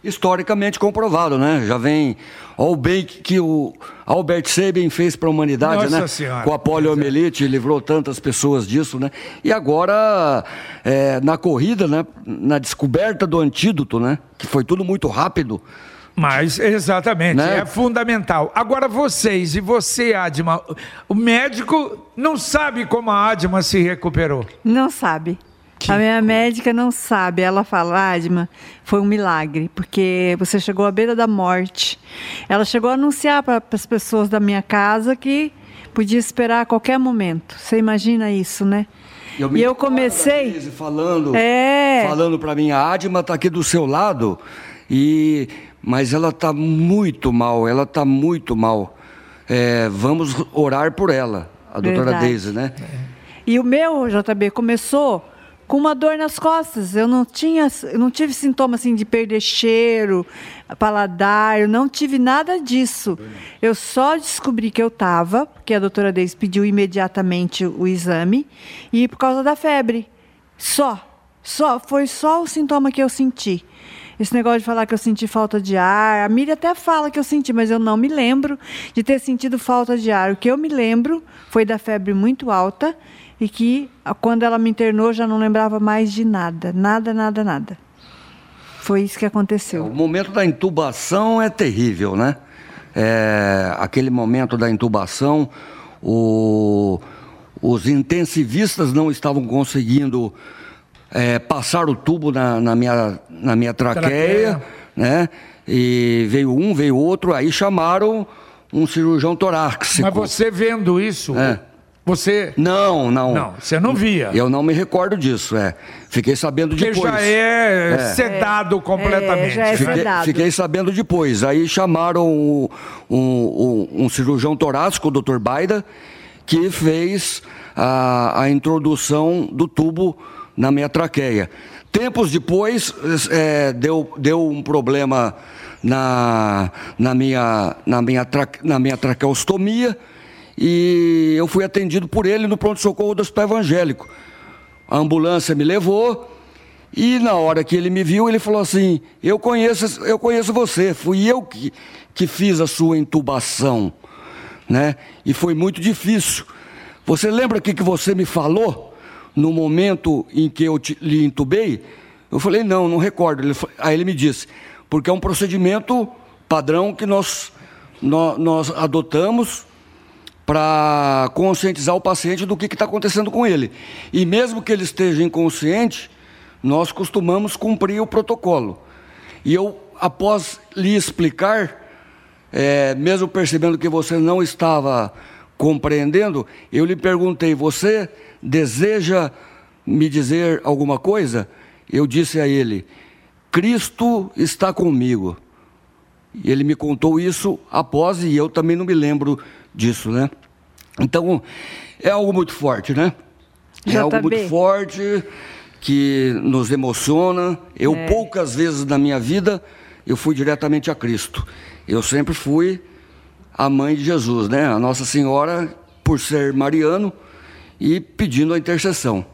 historicamente comprovado, né? Já vem Olha o bem que o Albert Sabin fez para a humanidade, Nossa né? Senhora. Com a poliomielite, livrou tantas pessoas disso, né? E agora, é, na corrida, né? Na descoberta do antídoto, né? Que foi tudo muito rápido. Mas, exatamente, Né? é fundamental. Agora, vocês e você, Adma, o médico não sabe como a Adma se recuperou. Não sabe. A minha médica não sabe. Ela fala, Adma, foi um milagre, porque você chegou à beira da morte. Ela chegou a anunciar para as pessoas da minha casa que podia esperar a qualquer momento. Você imagina isso, né? me e eu comecei. Falando, É. falando para mim, a Adma está aqui do seu lado, e mas ela está muito mal, ela está muito mal. É, vamos orar por ela, a doutora Verdade. Deise, né? E o meu JB começou com uma dor nas costas. Eu não tinha, eu não tive sintoma assim de perder cheiro, paladar, eu não tive nada disso. Eu só descobri que eu estava, porque a doutora Deise pediu imediatamente o exame, e por causa da febre. Só. Só, foi só o sintoma que eu senti. Esse negócio de falar que eu senti falta de ar, a Miriam até fala que eu senti, mas eu não me lembro de ter sentido falta de ar. O que eu me lembro foi da febre muito alta e que quando ela me internou já não lembrava mais de nada, nada, nada, nada. Foi isso que O aconteceu. momento da intubação é terrível, né? É, aquele momento da intubação, o- os intensivistas não estavam conseguindo é, passar o tubo na, na minha, na minha traqueia, Traqueia. né? E veio um, veio outro, aí chamaram um cirurgião torácico. Mas você vendo isso, É. você. Não, não. Não, você não via. Eu não me recordo disso, é. Fiquei sabendo Porque depois. já é, sedado completamente. já é Fiquei, sedado. fiquei sabendo depois. Aí chamaram um, um- um- um cirurgião torácico, o Dr. Baida, que fez a, a introdução do tubo na minha traqueia. Tempos depois, é, deu, deu um problema na, na, minha, na, minha tra, na minha traqueostomia e eu fui atendido por ele no pronto-socorro do Hospital Evangélico. A ambulância me levou e na hora que ele me viu, ele falou assim: Eu conheço, eu conheço você, fui eu que, que fiz a sua intubação. Né? E foi muito difícil. Você lembra o que, que você me falou no momento em que eu te, lhe intubei? Eu falei: Não, não recordo. Ele aí ele me disse: Porque é um procedimento padrão que nós, nó- nós adotamos para conscientizar o paciente do que está acontecendo com ele. E mesmo que ele esteja inconsciente, nós costumamos cumprir o protocolo. E eu, após lhe explicar, é, mesmo percebendo que você não estava compreendendo, eu lhe perguntei: Você deseja me dizer alguma coisa? Eu disse a ele: Cristo está comigo. E ele me contou isso após, e eu também não me lembro disso, né? Então, é algo muito forte, né? É algo muito forte que nos emociona. Eu poucas vezes na minha vida eu fui diretamente a Cristo. Eu sempre fui a mãe de Jesus, né? A Nossa Senhora, por ser mariano e pedindo a intercessão.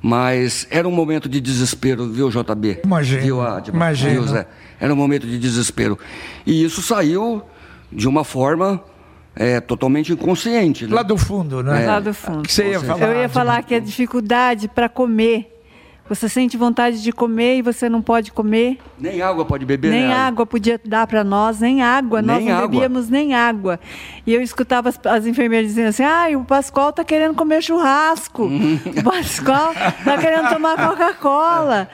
Mas era um momento de desespero, viu, JB? Imagino, Viu, Adma? imagino. Viu, Zé? Era um momento de desespero. E isso saiu de uma forma é, totalmente inconsciente. Né? Lá do fundo, né? Lá do fundo. Que você ia falar? Eu ia falar que a dificuldade para comer. Você sente vontade de comer e você não pode comer. Nem água pode beber, Nem né? água podia dar para nós, nem água. nós Nem não água. bebíamos nem água. E eu escutava as, as enfermeiras dizendo assim: ah, o Pascoal está querendo comer churrasco. o Pascoal está querendo tomar Coca-Cola.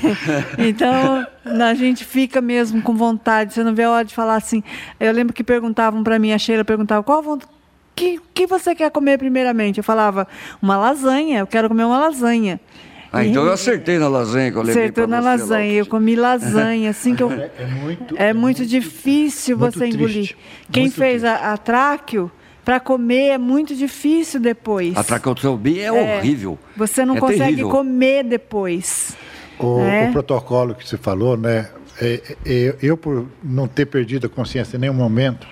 então, a gente fica mesmo com vontade. Você não vê a hora de falar assim. Eu lembro que perguntavam para mim, a Sheila perguntava: qual vontade. que, que você quer comer primeiramente? Eu falava, uma lasanha, eu quero comer uma lasanha. Ah, então eu acertei na lasanha que eu levei Acertou na lasanha. Eu comi lasanha, assim que eu. É, é muito, é muito difícil muito você engolir. Quem muito fez a, a tráqueo para comer é muito difícil depois. A traqueotomia é, é horrível. Você não é consegue terrível. comer depois. O, né? o, protocolo que você falou, né? É, é, eu, por não ter perdido a consciência em nenhum momento,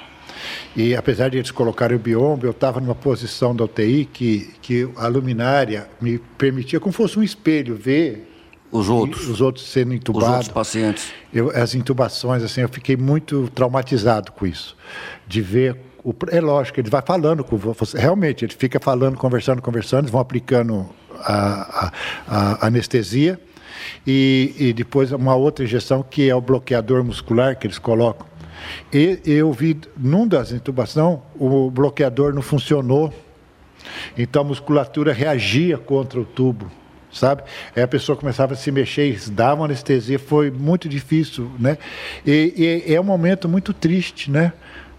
e apesar de eles colocarem o biombo, eu estava numa posição da UTI que, que a luminária me permitia, como fosse um espelho, ver os outros, os outros sendo intubados. Os outros pacientes. Eu, as intubações, assim, eu fiquei muito traumatizado com isso, de ver o, é lógico, ele vai falando com você. Realmente, ele fica falando, conversando, conversando, eles vão aplicando a, a, a anestesia. E, e, depois uma outra injeção que é o bloqueador muscular que eles colocam. E eu vi, num das intubações, o bloqueador não funcionou, então a musculatura reagia contra o tubo, sabe? Aí a pessoa começava a se mexer, dava anestesia, foi muito difícil, né? E, e é um momento muito triste, né?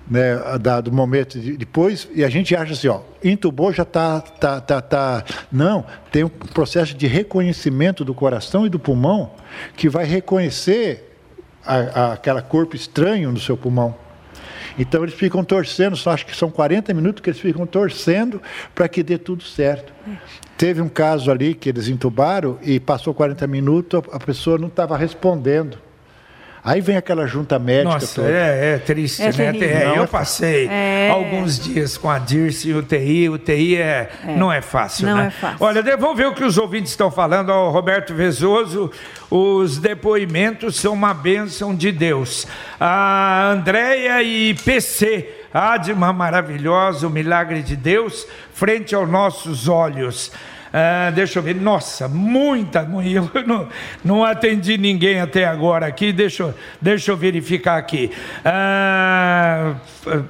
né, do momento de, depois, e a gente acha assim, ó, intubou já está, tá, tá, tá. Não, tem um processo de reconhecimento do coração e do pulmão que vai reconhecer a, aquela corpo estranho no seu pulmão. Então eles ficam torcendo, só acho que são 40 minutos que eles ficam torcendo para que dê tudo certo. Teve um caso ali que eles entubaram e passou 40 minutos, a pessoa não estava respondendo. Aí vem aquela junta médica. Nossa, toda. É, é triste, é né? É, eu passei é... alguns dias com a Dirce e o TI. O TI é, é, não é fácil, não né? é fácil. Olha, vamos ver o que os ouvintes estão falando. O Roberto Vezoso, os depoimentos são uma bênção de Deus. A Andréia e PC. Adma maravilhosa, o milagre de Deus, frente aos nossos olhos. Ah, deixa eu ver, nossa, muita, eu não, não atendi ninguém até agora aqui, deixa, deixa eu verificar aqui. Ah,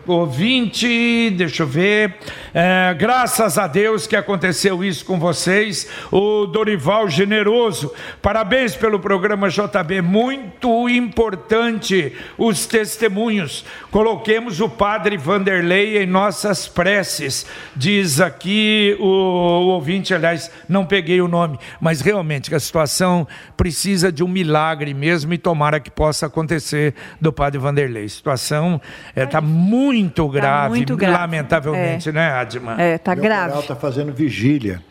ouvinte, deixa eu ver, ah, graças a Deus que aconteceu isso com vocês, o Dorival Generoso, parabéns pelo programa JB, muito importante os testemunhos, coloquemos o padre Vanderlei em nossas preces, diz aqui o, o ouvinte, aliás, aliás, não peguei o nome, mas realmente a situação precisa de um milagre mesmo e tomara que possa acontecer do padre Vanderlei. A situação está é, tá muito, tá grave, muito grave, lamentavelmente, é. né, Adma? É, está grave. está fazendo vigília,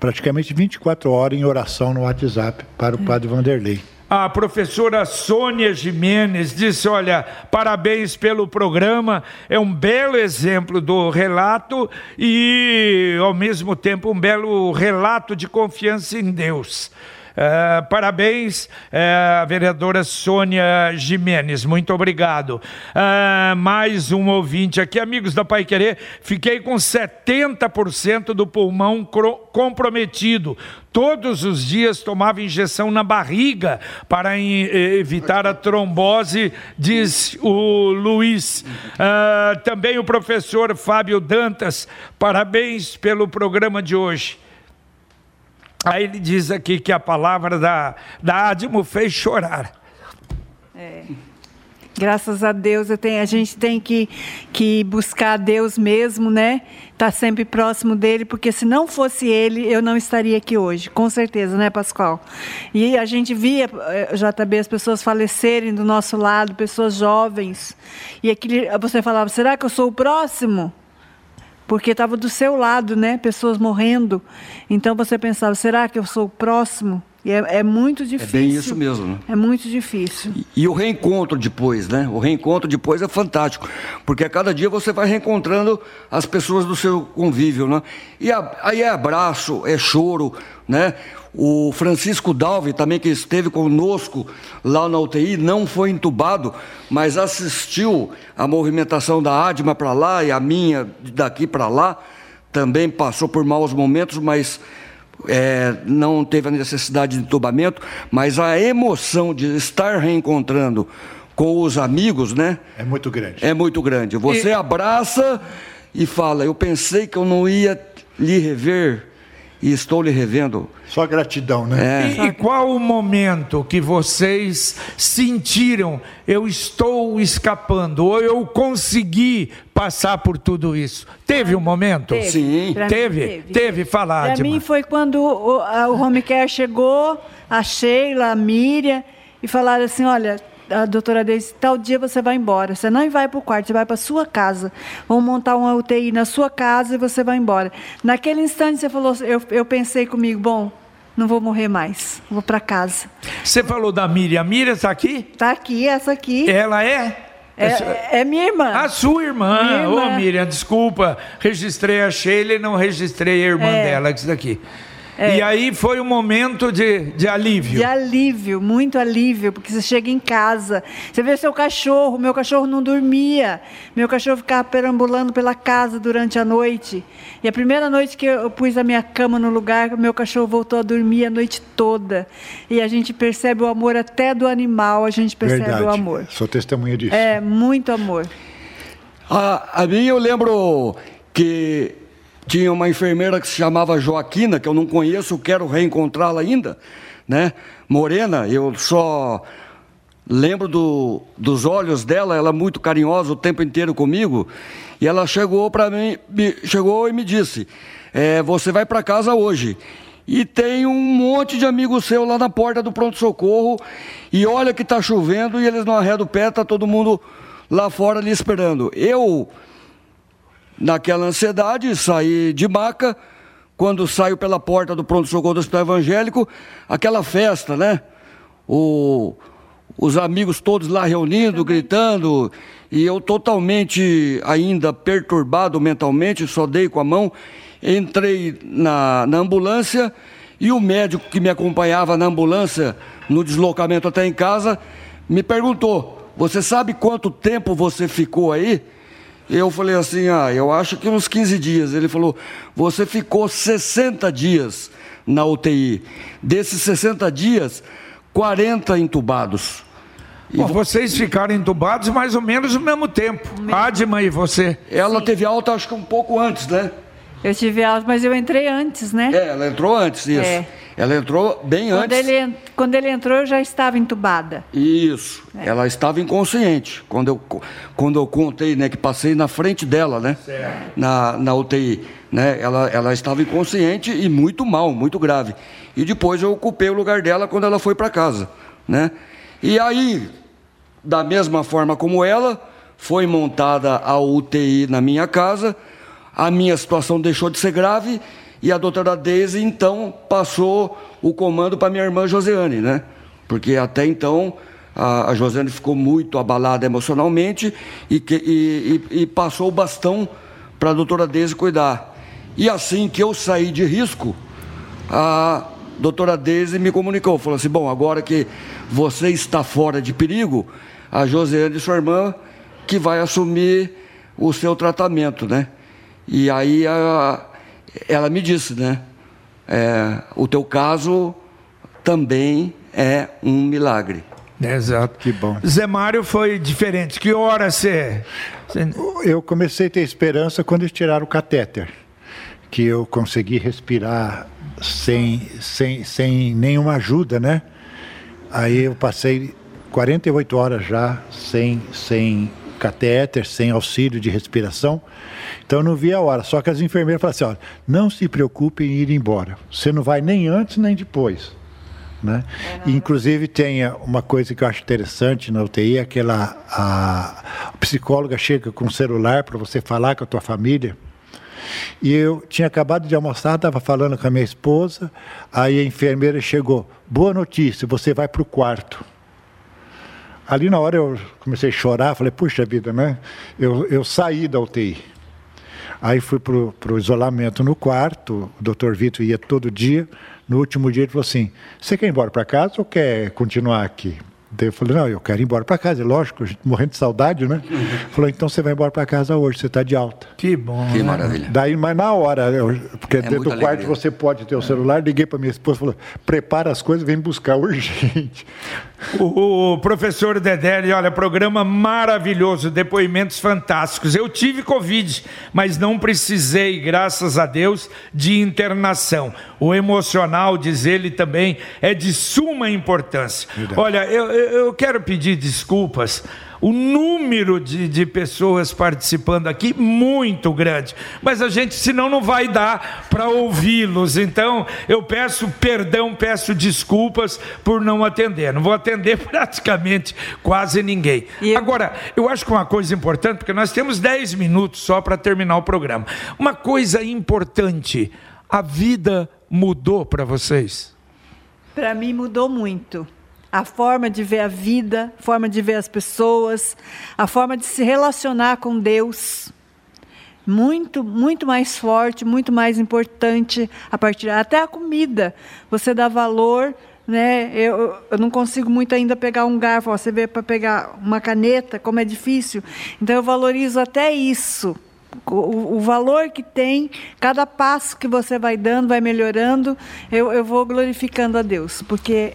praticamente 24 horas em oração no WhatsApp para o padre Vanderlei. A professora Sônia Jimenez disse: Olha, parabéns pelo programa, é um belo exemplo do relato e, ao mesmo tempo, um belo relato de confiança em Deus. Uh, parabéns, uh, vereadora Sônia Jimenez, muito obrigado. Uh, mais um ouvinte aqui, amigos da Pai Querer, fiquei com 70% do pulmão comprometido. Todos os dias tomava injeção na barriga para evitar a trombose, diz o Luiz. também o professor Fábio Dantas, parabéns pelo programa de hoje. Aí ele diz aqui que a palavra da, da Admo fez chorar. É. Graças a Deus, tenho, a gente tem que, que buscar Deus mesmo, né? Estar tá sempre próximo dele, porque se não fosse ele, eu não estaria aqui hoje, com certeza, né, Pascoal? E a gente via, eh, JB, as pessoas falecerem do nosso lado, pessoas jovens, e aquele, você falava, será que eu sou o próximo? porque estava do seu lado, né? Pessoas morrendo. Então você pensava, será que eu sou o próximo? E é, é muito difícil. É bem isso mesmo. Né? É muito difícil. E, e, o reencontro depois, né? O reencontro depois é fantástico, porque a cada dia você vai reencontrando as pessoas do seu convívio, né? E a, aí é abraço, é choro, né? O Francisco Dalvi, também que esteve conosco lá na UTI, não foi entubado, mas assistiu a movimentação da Adma para lá e a minha daqui para lá. Também passou por maus momentos, mas é, não teve a necessidade de entubamento. Mas a emoção de estar reencontrando com os amigos, né? É muito grande. É muito grande. Você e... abraça e fala: Eu pensei que eu não ia lhe rever e estou lhe revendo. Só gratidão, né? É. E, e, qual o momento que vocês sentiram eu estou escapando ou eu consegui passar por tudo isso? Teve um momento? Teve. Sim. Teve? Teve, teve falar. Para mim foi quando o, a, o home care chegou, a Sheila, a Miriam, e falaram assim, olha, a doutora Deise, tal dia você vai embora. Você não vai para o quarto, você vai para sua casa. Vamos montar uma UTI na sua casa e você vai embora. Naquele instante você falou, eu, eu pensei comigo, bom, não vou morrer mais, vou para casa. Você falou da Miriam. A Miriam está aqui? Está aqui, essa aqui. Ela é? É, é, minha irmã. A sua irmã. Ô, irmã. oh, Miriam, desculpa. Registrei a Sheila e não registrei a irmã é. dela, que está aqui. É. E aí foi um momento de, de alívio. De alívio, muito alívio, porque você chega em casa, você vê seu cachorro, meu cachorro não dormia, meu cachorro ficava perambulando pela casa durante a noite. E a primeira noite que eu pus a minha cama no lugar, meu cachorro voltou a dormir a noite toda. E a gente percebe o amor até do animal, a gente percebe Verdade. o amor. Sou testemunha disso. É, muito amor. A, a mim eu lembro que tinha uma enfermeira que se chamava Joaquina, que eu não conheço, quero reencontrá-la ainda, né? Morena, eu só lembro do, dos olhos dela, ela muito carinhosa o tempo inteiro comigo, e ela chegou para mim, me, chegou e me disse: é, "Você vai para casa hoje." E tem um monte de amigos seu lá na porta do pronto-socorro, e olha que está chovendo e eles não arredam o pé, está todo mundo lá fora ali esperando. Eu naquela ansiedade, saí de maca. Quando saio pela porta do pronto-socorro do Hospital Evangélico, aquela festa, né? O, os amigos todos lá reunindo, gritando, e eu totalmente ainda perturbado mentalmente, só dei com a mão, entrei na, na ambulância e o médico que me acompanhava na ambulância, no deslocamento até em casa, me perguntou: Você sabe quanto tempo você ficou aí? Eu falei assim: ah, eu acho que uns 15 dias. Ele falou: você ficou 60 dias na UTI. Desses 60 dias, 40 entubados. E Bom, vocês ficaram entubados mais ou menos no mesmo tempo. Adma e você? Ela Sim. teve alta, acho que um pouco antes, né? Eu tive alta, mas eu entrei antes, né? É, ela entrou antes, isso. É. Ela entrou bem quando antes. Ele, quando ele entrou, eu já estava entubada. Isso. É. Ela estava inconsciente. Quando eu, quando eu contei, né, que passei na frente dela, né? Certo. Na, na UTI. Né? Ela, ela estava inconsciente e muito mal, muito grave. E depois eu ocupei o lugar dela quando ela foi para casa. Né? E aí, da mesma forma como ela, foi montada a UTI na minha casa. A minha situação deixou de ser grave e a doutora Deise, então, passou o comando para minha irmã Josiane, né? Porque até então a, a Josiane ficou muito abalada emocionalmente e, que, e, e, e passou o bastão para a doutora Deise cuidar. E assim que eu saí de risco, a doutora Deise me comunicou, falou assim, bom, agora que você está fora de perigo, a Josiane, sua irmã, que vai assumir o seu tratamento, né? E aí a, ela me disse, né? É, o teu caso também é um milagre. Exato. Que bom. Zé Mário foi diferente. Que hora você. Eu comecei a ter esperança quando eles tiraram o catéter. Que eu consegui respirar sem, sem, sem nenhuma ajuda, né? Aí eu passei 48 horas já sem, sem catéter, sem auxílio de respiração. Então eu não via a hora. Só que as enfermeiras falaram assim: olha, não se preocupe em ir embora. Você não vai nem antes nem depois. Né? É, inclusive tem uma coisa que eu acho interessante na UTI, é aquela a, a psicóloga chega com o celular para você falar com a tua família. E eu tinha acabado de almoçar, estava falando com a minha esposa, aí a enfermeira chegou, boa notícia, você vai para o quarto. Ali na hora eu comecei a chorar, falei, puxa vida, né? Eu, eu saí da UTI. Aí fui para o isolamento no quarto, o doutor Vitor ia todo dia. No último dia ele falou assim: Você quer ir embora para casa ou quer continuar aqui? Daí eu falei, não, eu quero ir embora para casa. Lógico, morrendo de saudade, né? Falou, então você vai embora para casa hoje, você está de alta. Que bom. Que né? maravilha. Daí, mas na hora, eu- porque É dentro do quarto alegria. você pode ter o celular, liguei para minha esposa e falou, prepara as coisas, vem buscar urgente. O, o professor Dedé, olha, programa maravilhoso, depoimentos fantásticos. Eu tive Covid, mas não precisei, graças a Deus, de internação. O emocional, diz ele também, é de suma importância. Olha, eu, eu eu quero pedir desculpas. O número de, de pessoas participando aqui, muito grande. Mas a gente, senão, não vai dar para ouvi-los. Então, eu peço perdão, peço desculpas por não atender. Não vou atender praticamente quase ninguém. E eu- Agora, eu acho que uma coisa importante, porque nós temos 10 minutos só para terminar o programa. Uma coisa importante: a vida mudou para vocês? Para mim mudou muito. A forma de ver a vida, a forma de ver as pessoas, a forma de se relacionar com Deus. Muito, muito mais forte, muito mais importante a partir até a comida. Você dá valor, né? Eu, eu não consigo muito ainda pegar um garfo. Você vê para pegar uma caneta, como é difícil. Então eu valorizo até isso. O, o valor que tem, cada passo que você vai dando, vai melhorando, eu, eu vou glorificando a Deus, porque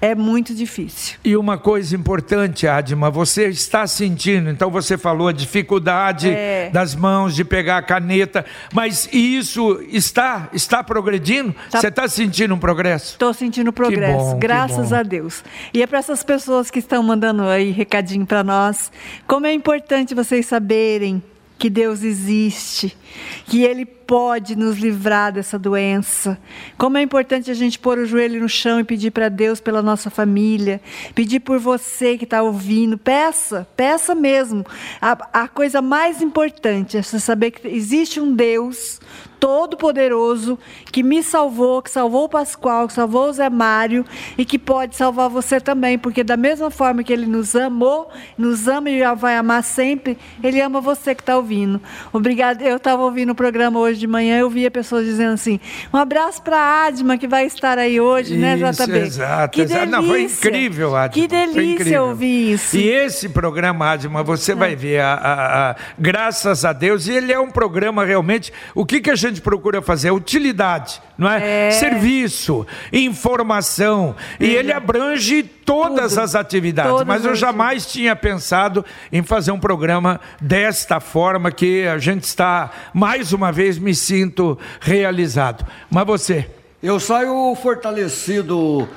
é muito difícil. E uma coisa importante, Adma, você está sentindo, então você falou a dificuldade É. das mãos de pegar a caneta, mas isso está está progredindo? Tá. Você está sentindo um progresso? Estou sentindo progresso, bom, graças a Deus. E é para essas pessoas que estão mandando aí recadinho para nós, como é importante vocês saberem que Deus existe, que Ele pode nos livrar dessa doença. Como é importante a gente pôr o joelho no chão e pedir para Deus pela nossa família, pedir por você que está ouvindo. Peça, peça mesmo. A, a coisa mais importante é você saber que existe um Deus todo-poderoso que me salvou, que salvou o Pascoal, que salvou o Zé Mário e que pode salvar você também, porque da mesma forma que ele nos amou, nos ama e vai amar sempre, ele ama você que está ouvindo. Obrigada. Eu estava ouvindo o programa hoje de manhã, eu via pessoas dizendo assim: um abraço para a Adma que vai estar aí hoje, né, Isso, JB? Exato, Que exato. delícia. Não, foi incrível, Adma. Que delícia incrível. ouvir isso. E esse programa, Adma, você vai ver, a, a- a- graças a Deus, e ele é um programa realmente. O que, que a gente procura fazer? Utilidade, não é? É. Serviço, informação. E ele abrange todas Tudo. as atividades. Todas Mas eu jamais tinha pensado em fazer um programa desta forma que a gente está, mais uma vez, me sinto realizado. Mas você. Eu saio fortalecido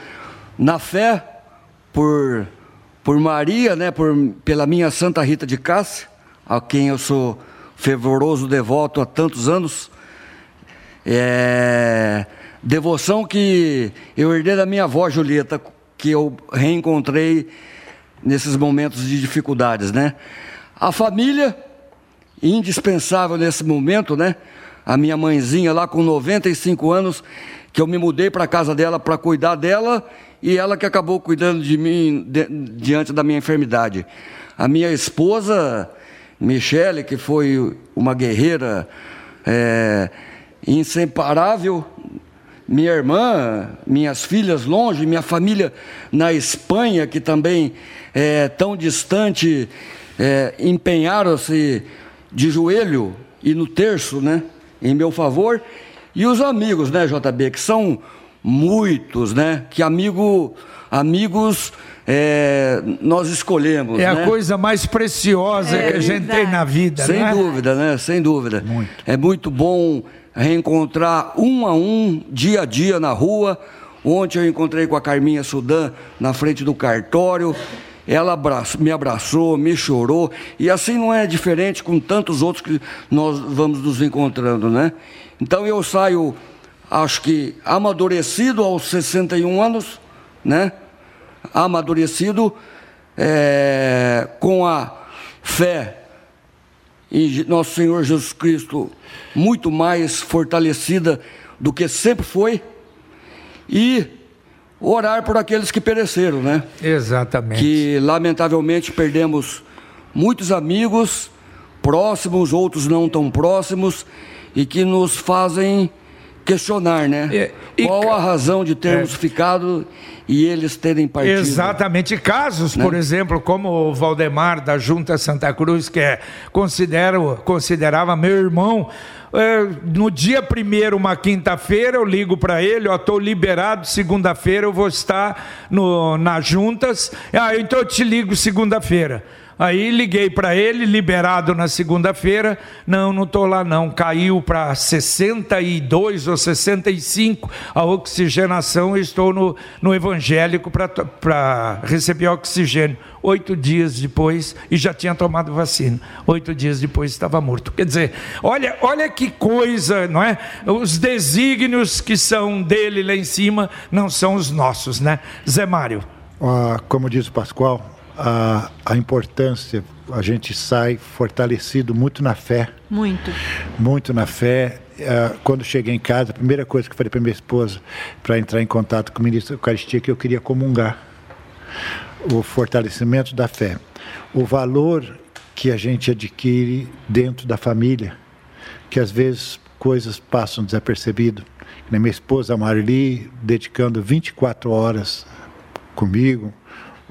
na fé por, por Maria, né, por, pela minha Santa Rita de Cássia, a quem eu sou fervoroso devoto há tantos anos. É, devoção que eu herdei da minha avó Julieta, que eu reencontrei nesses momentos de dificuldades, né? A família, indispensável nesse momento, né? A minha mãezinha lá com 95 anos, que eu me mudei para a casa dela para cuidar dela e ela que acabou cuidando de mim de- diante da minha enfermidade. A minha esposa, Michele, que foi uma guerreira é, inseparável, minha irmã, minhas filhas longe, minha família na Espanha, que também é tão distante, é, empenharam-se de joelho e no terço, né, em meu favor. E os amigos, né, JB, que são muitos, né, que amigo, amigos é, nós escolhemos. É né? a coisa mais preciosa É que a gente tem na vida, Sem né? dúvida, né? Sem dúvida. É muito bom reencontrar um a um, dia a dia na rua. Ontem eu encontrei com a Carminha Sudan na frente do cartório. Ela me abraçou, me chorou. E assim não é diferente com tantos outros que nós vamos nos encontrando, né? Então eu saio, acho que amadurecido aos 61 anos, né? Amadurecido é, com a fé em nosso Senhor Jesus Cristo muito mais fortalecida do que sempre foi e orar por aqueles que pereceram, né? Exatamente. Que lamentavelmente perdemos muitos amigos próximos, outros não tão próximos e que nos fazem questionar, né? É, e Qual a razão de termos É. ficado e eles terem partido? Exatamente. Casos, Né? por exemplo, como o Valdemar da Junta Santa Cruz, que é, considero, considerava meu irmão. é, no dia primeiro, uma quinta-feira, eu ligo para ele, ó, estou liberado, segunda-feira eu vou estar no, nas juntas. Ah, então eu te ligo segunda-feira. Aí liguei para ele, liberado na segunda-feira. Não, não estou lá não. Caiu para 62 ou 65 a oxigenação. Estou no, no evangélico para receber oxigênio. Oito dias depois, e já tinha tomado vacina. Oito dias depois estava morto. Quer dizer, olha, olha que coisa, não é? Os desígnios que são dele lá em cima não são os nossos, né? Zé Mário. Ah, como diz o Pascoal, a, a importância, a gente sai fortalecido muito na fé, Muito. muito na fé. Ah, quando cheguei em casa, a primeira coisa que eu falei para minha esposa, para entrar em contato com o ministro da Eucaristia, é que eu queria comungar. O fortalecimento da fé. O valor que a gente adquire dentro da família, que às vezes coisas passam desapercebido. Minha esposa, Marli, dedicando 24 horas comigo,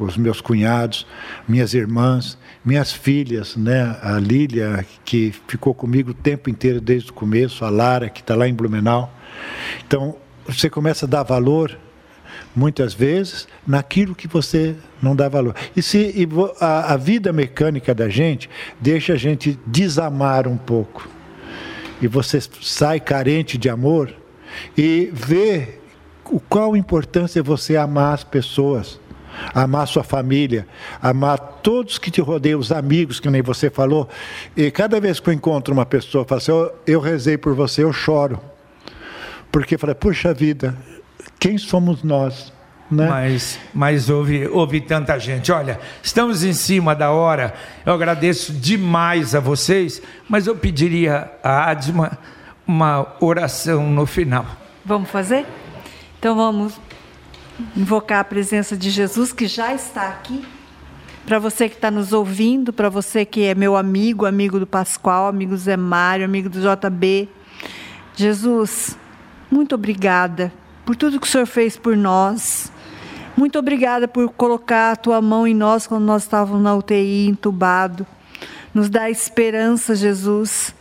os meus cunhados, minhas irmãs, minhas filhas, né? A Lília, que ficou comigo o tempo inteiro desde o começo, a Lara, que está lá em Blumenau. Então, você começa a dar valor, muitas vezes, naquilo que você não dá valor. E se e a, a vida mecânica da gente deixa a gente desamar um pouco e você sai carente de amor e vê o qual importância é você amar as pessoas, amar sua família, amar todos que te rodeiam, os amigos, que nem você falou. E cada vez que eu encontro uma pessoa, eu falo assim, eu, eu rezei por você, eu choro. Porque eu falei, puxa vida, quem somos nós? Né? Mas, mas houve, houve tanta gente. Olha, estamos em cima da hora. Eu agradeço demais a vocês, mas eu pediria a Adma uma oração no final. Vamos fazer? Então vamos invocar a presença de Jesus que já está aqui. Para você que está nos ouvindo, para você que é meu amigo, amigo do Pascoal, amigo do Zé Mário, amigo do JB. Jesus, muito obrigada por tudo que o Senhor fez por nós. Muito obrigada por colocar a tua mão em nós quando nós estávamos na UTI, entubado. Nos dá esperança, Jesus.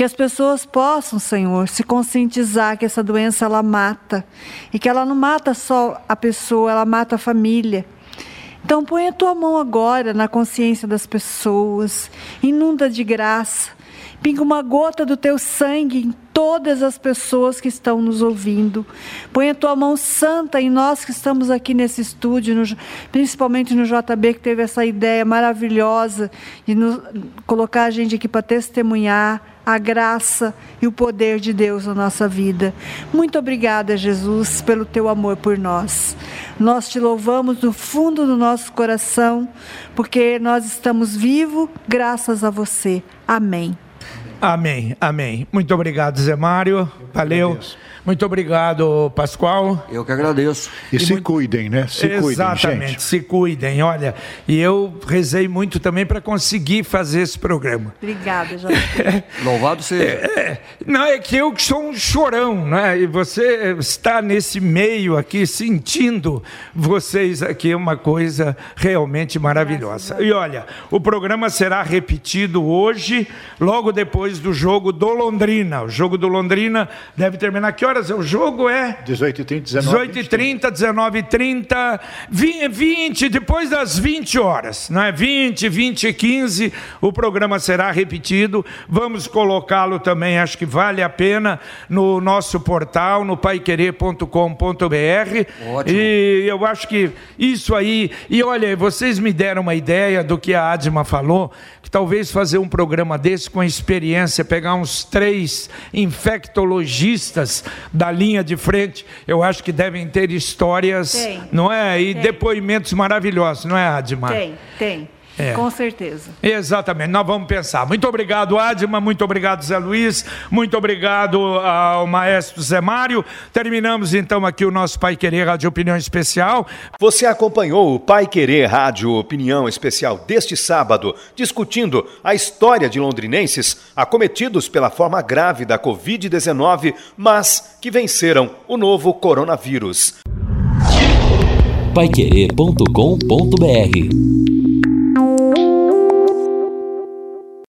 Que as pessoas possam, Senhor, se conscientizar que essa doença ela mata e que ela não mata só a pessoa, ela mata a família. Então põe a tua mão agora na consciência das pessoas, inunda de graça, pinga uma gota do teu sangue em todas as pessoas que estão nos ouvindo. Põe a tua mão santa em nós que estamos aqui nesse estúdio, no- principalmente no JB, que teve essa ideia maravilhosa de nos, colocar a gente aqui para testemunhar a graça e o poder de Deus na nossa vida. Muito obrigada, Jesus, pelo teu amor por nós. Nós te louvamos do fundo do nosso coração, porque nós estamos vivos graças a você. Amém. Amém, amém. Muito obrigado, Zé Mário. Valeu. Muito obrigado, Pascoal. Eu que agradeço. E, se muito- cuidem, né? Se cuidem, Exatamente, gente. se cuidem. Olha, e eu rezei muito também para conseguir fazer esse programa. Obrigada, JB. Louvado seja. É, não, é que eu que sou um chorão, né? E você está nesse meio aqui, sentindo vocês aqui, é uma coisa realmente maravilhosa. E olha, o programa será repetido hoje, logo depois do jogo do Londrina. O jogo do Londrina deve terminar. Que horas é o jogo? É 18 e 30, 19 18 e 30, 19 e 30, 20, 20, depois das 20 horas, não é? 20, 20 e 15, o programa será repetido. Vamos colocá-lo também, acho que vale a pena, no nosso portal, no paiquerê.com.br. Ótimo. E eu acho que isso aí. E olha, vocês me deram uma ideia do que a Adma falou, que talvez fazer um programa desse com experiência, pegar uns três infectologistas da linha de frente, eu acho que devem ter histórias, Tem. não é? E Tem. depoimentos maravilhosos, não é, Adma? Tem, tem. É. Com certeza. Exatamente, nós vamos pensar. Muito obrigado, Adma, muito obrigado, Zé Luiz, muito obrigado ao maestro Zé Mário. Terminamos então aqui o nosso Pai Querer Rádio Opinião Especial. Você acompanhou o Pai Querer Rádio Opinião Especial deste sábado, discutindo a história de londrinenses acometidos pela forma grave da Covid-19, mas que venceram o novo coronavírus. Paiquerê.com.br